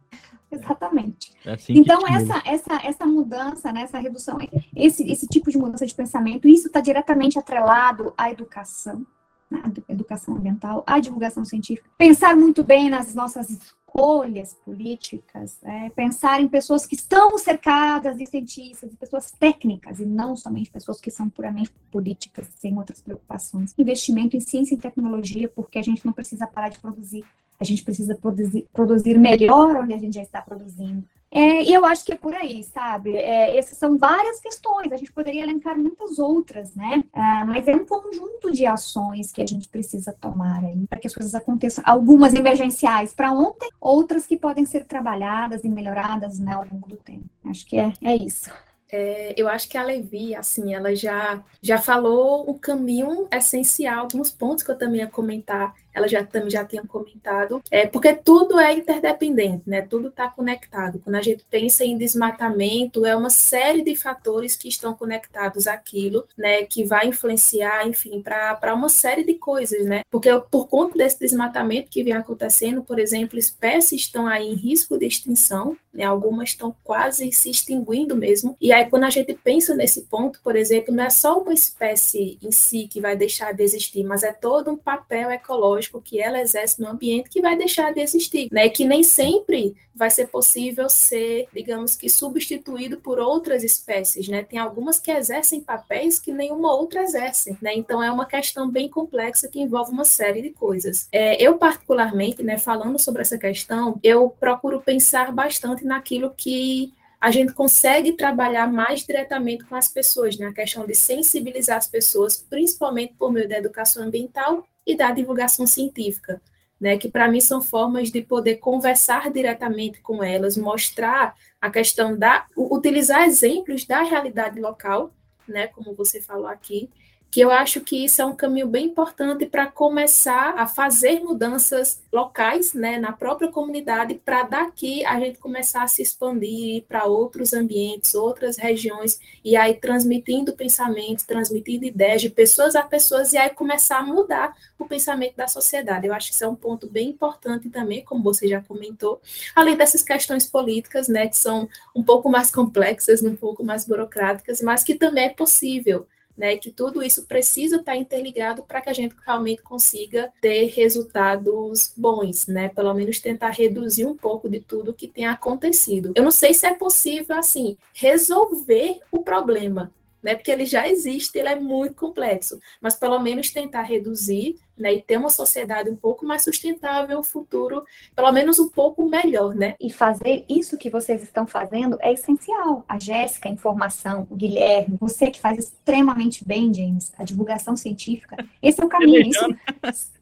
Exatamente. É assim então, essa, essa, essa mudança, né, essa redução, esse, esse tipo de mudança de pensamento, isso está diretamente atrelado à educação, né, à educação ambiental, à divulgação científica. Pensar muito bem nas nossas escolhas políticas, é, pensar em pessoas que estão cercadas de cientistas, de pessoas técnicas, e não somente pessoas que são puramente políticas, sem outras preocupações. Investimento em ciência e tecnologia, porque a gente não precisa parar de produzir a gente precisa produzir, produzir melhor onde a gente já está produzindo. É, e eu acho que é por aí, sabe? É, essas são várias questões, a gente poderia elencar muitas outras, né? É, mas é um conjunto de ações que a gente precisa tomar aí para que as coisas aconteçam. Algumas emergenciais para ontem, outras que podem ser trabalhadas e melhoradas né, ao longo do tempo. Acho que é, é isso. É, eu acho que a Levi, assim, ela já, já falou o caminho essencial, alguns pontos que eu também ia comentar ela já também já tinha comentado, é porque tudo é interdependente, né? Tudo está conectado. Quando a gente pensa em desmatamento, é uma série de fatores que estão conectados àquilo, né? Que vai influenciar, enfim, para uma série de coisas, né? Porque por conta desse desmatamento que vem acontecendo, por exemplo, espécies estão aí em risco de extinção, né? Algumas estão quase se extinguindo mesmo. E aí quando a gente pensa nesse ponto, por exemplo, não é só uma espécie em si que vai deixar de existir, mas é todo um papel ecológico biológico que ela exerce no ambiente que vai deixar de existir, né? Que nem sempre vai ser possível ser, digamos que, substituído por outras espécies, né? Tem algumas que exercem papéis que nenhuma outra exerce, né? Então é uma questão bem complexa que envolve uma série de coisas. É, eu particularmente, né, falando sobre essa questão, eu procuro pensar bastante naquilo que a gente consegue trabalhar mais diretamente com as pessoas, né? A questão de sensibilizar as pessoas, principalmente por meio da educação ambiental e da divulgação científica, né, que para mim são formas de poder conversar diretamente com elas, mostrar a questão da utilizar exemplos da realidade local, né, como você falou aqui, que eu acho que isso é um caminho bem importante para começar a fazer mudanças locais, né, na própria comunidade, para daqui a gente começar a se expandir para outros ambientes, outras regiões, e aí transmitindo pensamentos, transmitindo ideias de pessoas a pessoas, e aí começar a mudar o pensamento da sociedade. Eu acho que isso é um ponto bem importante também, como você já comentou, além dessas questões políticas, né, que são um pouco mais complexas, um pouco mais burocráticas, mas que também é possível né, que tudo isso precisa estar interligado para que a gente realmente consiga ter resultados bons, né? Pelo menos tentar reduzir um pouco de tudo que tem acontecido. Eu não sei se é possível assim resolver o problema, né? Porque ele já existe, ele é muito complexo, mas pelo menos tentar reduzir, né? E ter uma sociedade um pouco mais sustentável, um futuro, pelo menos um pouco melhor, né? E fazer isso que vocês estão fazendo é essencial. A Jéssica, a informação, o Guilherme, você que faz extremamente bem, James, a divulgação científica, esse é o caminho. Isso,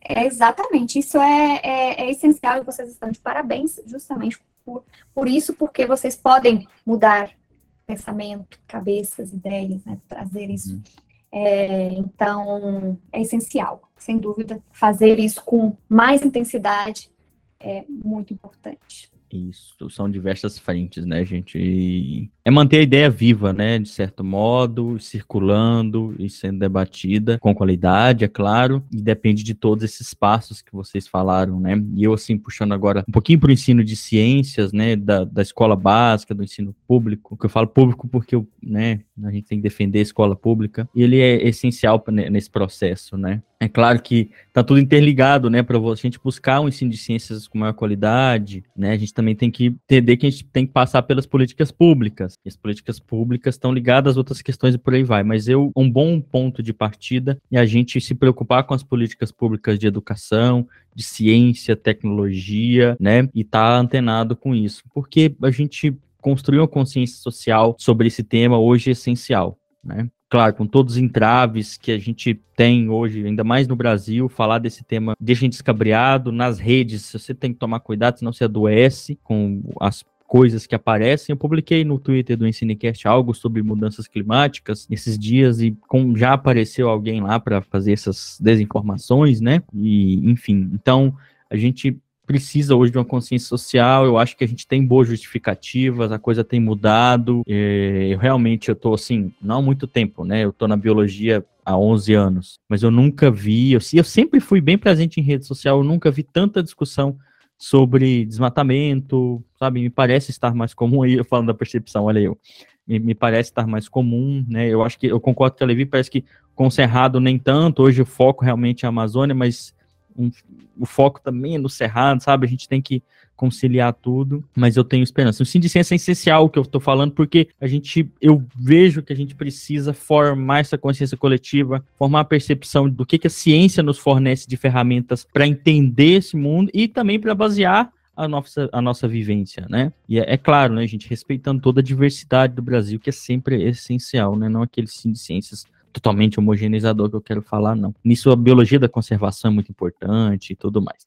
é exatamente, isso é, é, é essencial e vocês estão de parabéns justamente por, por isso, porque vocês podem mudar pensamento, cabeças, ideias, né? Trazer isso. Uhum. É, então, é essencial, sem dúvida, fazer isso com mais intensidade é muito importante. Isso, são diversas frentes, né, gente? E é manter a ideia viva, né, de certo modo, circulando e sendo debatida com qualidade, é claro, e depende de todos esses passos que vocês falaram, né? E eu, assim, puxando agora um pouquinho para o ensino de ciências, né, da, da escola básica, do ensino público, que eu falo público porque, né, a gente tem que defender a escola pública, e ele é essencial nesse processo, né? É claro que está tudo interligado, né, para a gente buscar um ensino de ciências com maior qualidade, né, a gente também tem que entender que a gente tem que passar pelas políticas públicas, e as políticas públicas estão ligadas às outras questões e por aí vai, mas eu, um bom ponto de partida é a gente se preocupar com as políticas públicas de educação, de ciência, tecnologia, né, e tá antenado com isso, porque a gente construir uma consciência social sobre esse tema hoje é essencial, né, claro, com todos os entraves que a gente tem hoje, ainda mais no Brasil, falar desse tema deixa a gente escabriado. Nas redes, você tem que tomar cuidado, senão você adoece com as coisas que aparecem. Eu publiquei no Twitter do Ensinecast algo sobre mudanças climáticas esses dias e com, já apareceu alguém lá para fazer essas desinformações, né? E, enfim, então a gente precisa hoje de uma consciência social. Eu acho que a gente tem boas justificativas, a coisa tem mudado. É, eu realmente eu tô assim, não há muito tempo, né? Eu tô na biologia há 11 anos, mas eu nunca vi, eu, eu sempre fui bem presente em rede social, eu nunca vi tanta discussão sobre desmatamento, sabe? Me parece estar mais comum aí, falando da percepção, olha eu. Me, me, parece estar mais comum, né? Eu acho que eu concordo com a Levi, parece que com o Cerrado nem tanto, hoje o foco realmente é a Amazônia, mas um, o foco também é no Cerrado, sabe? A gente tem que conciliar tudo, mas eu tenho esperança. O ciência é essencial que eu estou falando, porque a gente, eu vejo que a gente precisa formar essa consciência coletiva, formar a percepção do que, que a ciência nos fornece de ferramentas para entender esse mundo e também para basear a nossa, a nossa vivência, né? E é, é, claro, né, gente, respeitando toda a diversidade do Brasil, que é sempre essencial, né? Não aquele ensino de ciências totalmente homogeneizador que eu quero falar, não. Nisso a biologia da conservação é muito importante e tudo mais.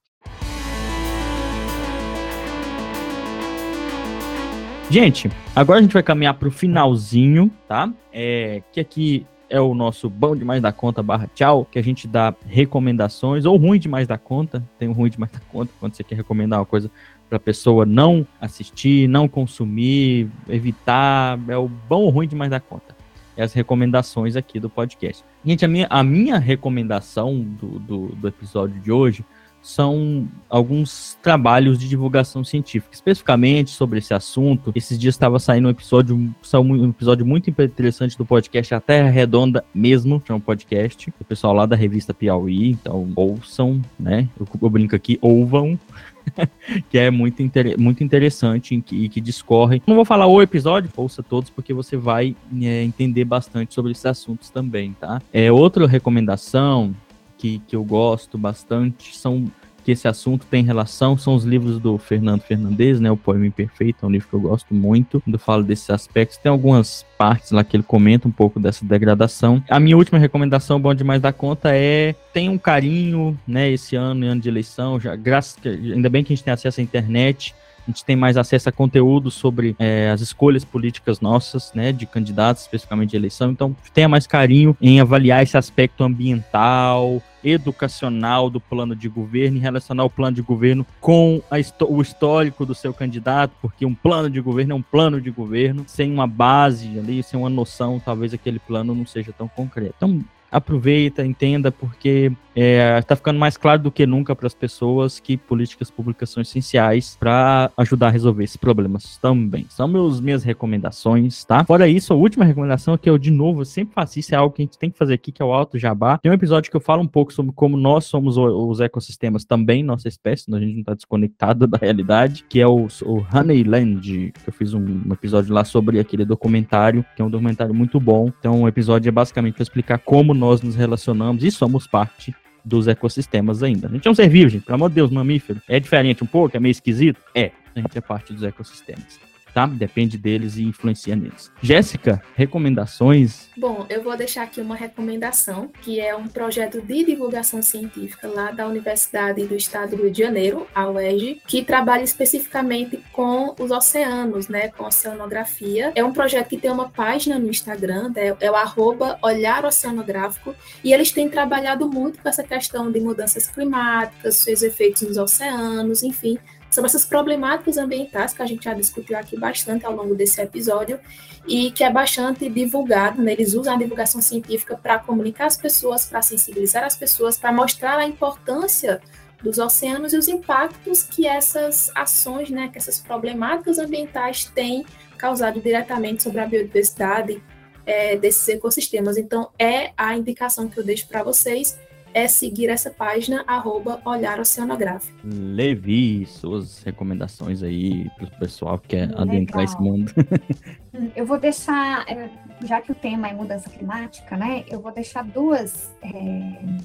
Gente, agora a gente vai caminhar para o finalzinho, tá? É, que aqui é o nosso bom demais da conta barra tchau, que a gente dá recomendações, ou ruim demais da conta, tem o ruim demais da conta, quando você quer recomendar uma coisa para a pessoa não assistir, não consumir, evitar, é o bom ou ruim demais da conta as recomendações aqui do podcast. Gente, a minha, a minha recomendação do, do, do episódio de hoje são alguns trabalhos de divulgação científica, especificamente sobre esse assunto. Esses dias estava saindo um episódio, um episódio muito interessante do podcast A Terra Redonda mesmo, que é um podcast, o pessoal lá da revista Piauí, então ouçam, né? Eu, eu brinco aqui, ouvam. que é muito, inter muito interessante e que, que, discorre. Não vou falar o episódio, ouça todos, porque você vai é, entender bastante sobre esses assuntos também, tá? É, outra recomendação que, que eu gosto bastante são que esse assunto tem relação são os livros do Fernando Fernandes, né? O Poema Imperfeito, é um livro que eu gosto muito. Quando falo desses aspectos, tem algumas partes lá que ele comenta um pouco dessa degradação. A minha última recomendação, bom demais da conta, é tem um carinho, né? Esse ano, ano de eleição, já graças, ainda bem que a gente tem acesso à internet a gente tem mais acesso a conteúdo sobre é, as escolhas políticas nossas, né, de candidatos, especificamente de eleição. Então, tenha mais carinho em avaliar esse aspecto ambiental, educacional do plano de governo e relacionar o plano de governo com o histórico do seu candidato, porque um plano de governo é um plano de governo, sem uma base ali, sem uma noção, talvez aquele plano não seja tão concreto. Então, aproveita, entenda, porque está é, tá ficando mais claro do que nunca para as pessoas que políticas públicas são essenciais para ajudar a resolver esses problemas também. São meus, minhas recomendações, tá? Fora isso, a última recomendação é que eu, de novo, sempre faço isso, é algo que a gente tem que fazer aqui, que é o Alto Jabá. Tem um episódio que eu falo um pouco sobre como nós somos os ecossistemas também, nossa espécie, a gente não está desconectado da realidade, que é o, o Honeyland, que eu fiz um, um episódio lá sobre aquele documentário, que é um documentário muito bom. Então, o episódio é basicamente para explicar como nós nos relacionamos e somos parte dos ecossistemas ainda. A gente é um ser vivo, gente, pelo amor de Deus, mamífero. É diferente um pouco, é meio esquisito? É, a gente é parte dos ecossistemas tá? Depende deles e influencia neles. Jéssica, recomendações? Bom, eu vou deixar aqui uma recomendação, que é um projeto de divulgação científica lá da Universidade do Estado do Rio de Janeiro, a UERJ, que trabalha especificamente com os oceanos, né, com oceanografia. É um projeto que tem uma página no Instagram, é, é o arroba Olhar Oceanográfico, e eles têm trabalhado muito com essa questão de mudanças climáticas, seus efeitos nos oceanos, enfim, sobre essas problemáticas ambientais que a gente já discutiu aqui bastante ao longo desse episódio e que é bastante divulgado, né? eles usam a divulgação científica para comunicar as pessoas, para sensibilizar as pessoas, para mostrar a importância dos oceanos e os impactos que essas ações, né, que essas problemáticas ambientais têm causado diretamente sobre a biodiversidade é, desses ecossistemas. Então, é a indicação que eu deixo para vocês é seguir essa página, arroba Olhar Oceanográfico. Levi, suas recomendações aí para o pessoal que quer Legal. adentrar esse mundo. Eu vou deixar, é, já que o tema é mudança climática, né? Eu vou deixar duas é,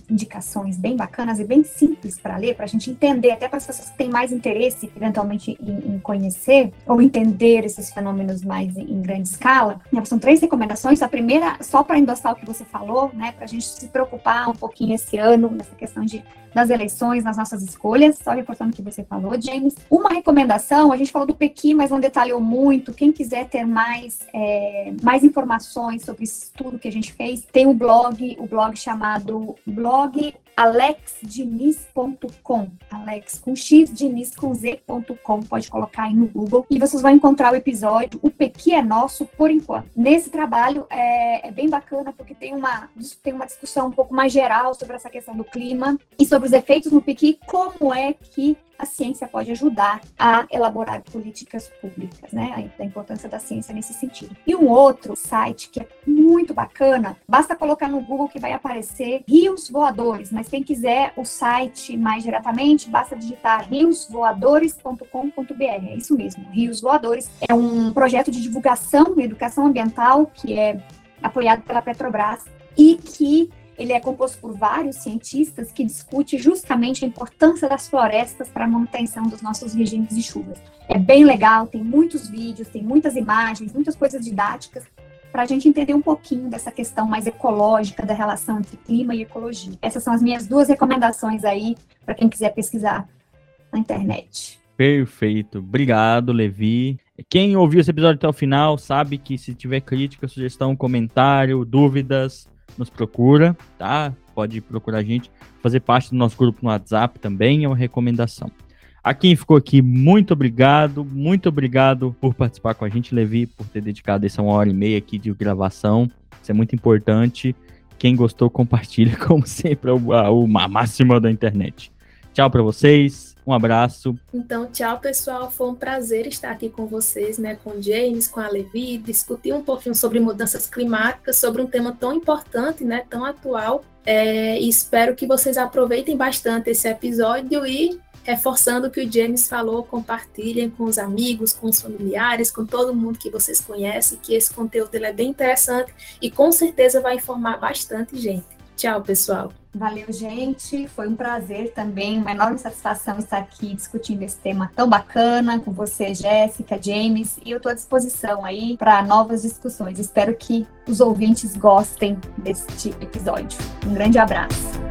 indicações bem bacanas e bem simples para ler, para a gente entender, até para as pessoas que têm mais interesse, eventualmente, em, em conhecer ou entender esses fenômenos mais em, em grande escala. São três recomendações. A primeira, só para endossar o que você falou, né? Para a gente se preocupar um pouquinho esse ano nessa questão de das eleições, nas nossas escolhas, só reforçando o que você falou, James. Uma recomendação, a gente falou do Pequi, mas não detalhou muito. Quem quiser ter mais, é, mais informações sobre isso tudo que a gente fez, tem o blog, o blog chamado blog alexdiniz.com. Alex com X, Diniz com Z.com. Pode colocar aí no Google e vocês vão encontrar o episódio O Pequi é Nosso por enquanto. Nesse trabalho é, é, bem bacana porque tem uma, tem uma discussão um pouco mais geral sobre essa questão do clima e sobre os efeitos no Pequi, como é que a ciência pode ajudar a elaborar políticas públicas, né? A importância da ciência nesse sentido. E um outro site que é muito bacana, basta colocar no Google que vai aparecer Rios Voadores, mas quem quiser o site mais diretamente, basta digitar riosvoadores.com.br. É isso mesmo, Rios Voadores é um projeto de divulgação e educação ambiental que é apoiado pela Petrobras e que ele é composto por vários cientistas que discute justamente a importância das florestas para a manutenção dos nossos regimes de chuvas. É bem legal, tem muitos vídeos, tem muitas imagens, muitas coisas didáticas para a gente entender um pouquinho dessa questão mais ecológica da relação entre clima e ecologia. Essas são as minhas duas recomendações aí para quem quiser pesquisar na internet. Perfeito. Obrigado, Levi. Quem ouviu esse episódio até o final sabe que se tiver crítica, sugestão, comentário, dúvidas, nos procura, tá? Pode procurar a gente, fazer parte do nosso grupo no WhatsApp também, é uma recomendação. A quem ficou aqui, muito obrigado, muito obrigado por participar com a gente, Levi, por ter dedicado essa uma hora e meia aqui de gravação. Isso é muito importante. Quem gostou, compartilha, como sempre, o, o máximo da internet. Tchau para vocês. Um abraço. Então, tchau, pessoal. Foi um prazer estar aqui com vocês, né, com o James, com a Levi, discutir um pouquinho sobre mudanças climáticas, sobre um tema tão importante, né, tão atual. É, espero que vocês aproveitem bastante esse episódio e reforçando o que o James falou, compartilhem com os amigos, com os familiares, com todo mundo que vocês conhecem, que esse conteúdo é bem interessante e com certeza vai informar bastante gente. Tchau, pessoal. Valeu, gente. Foi um prazer também, uma enorme satisfação estar aqui discutindo esse tema tão bacana com você, Jéssica, James, e eu estou à disposição aí para novas discussões. Espero que os ouvintes gostem deste episódio. Um grande abraço.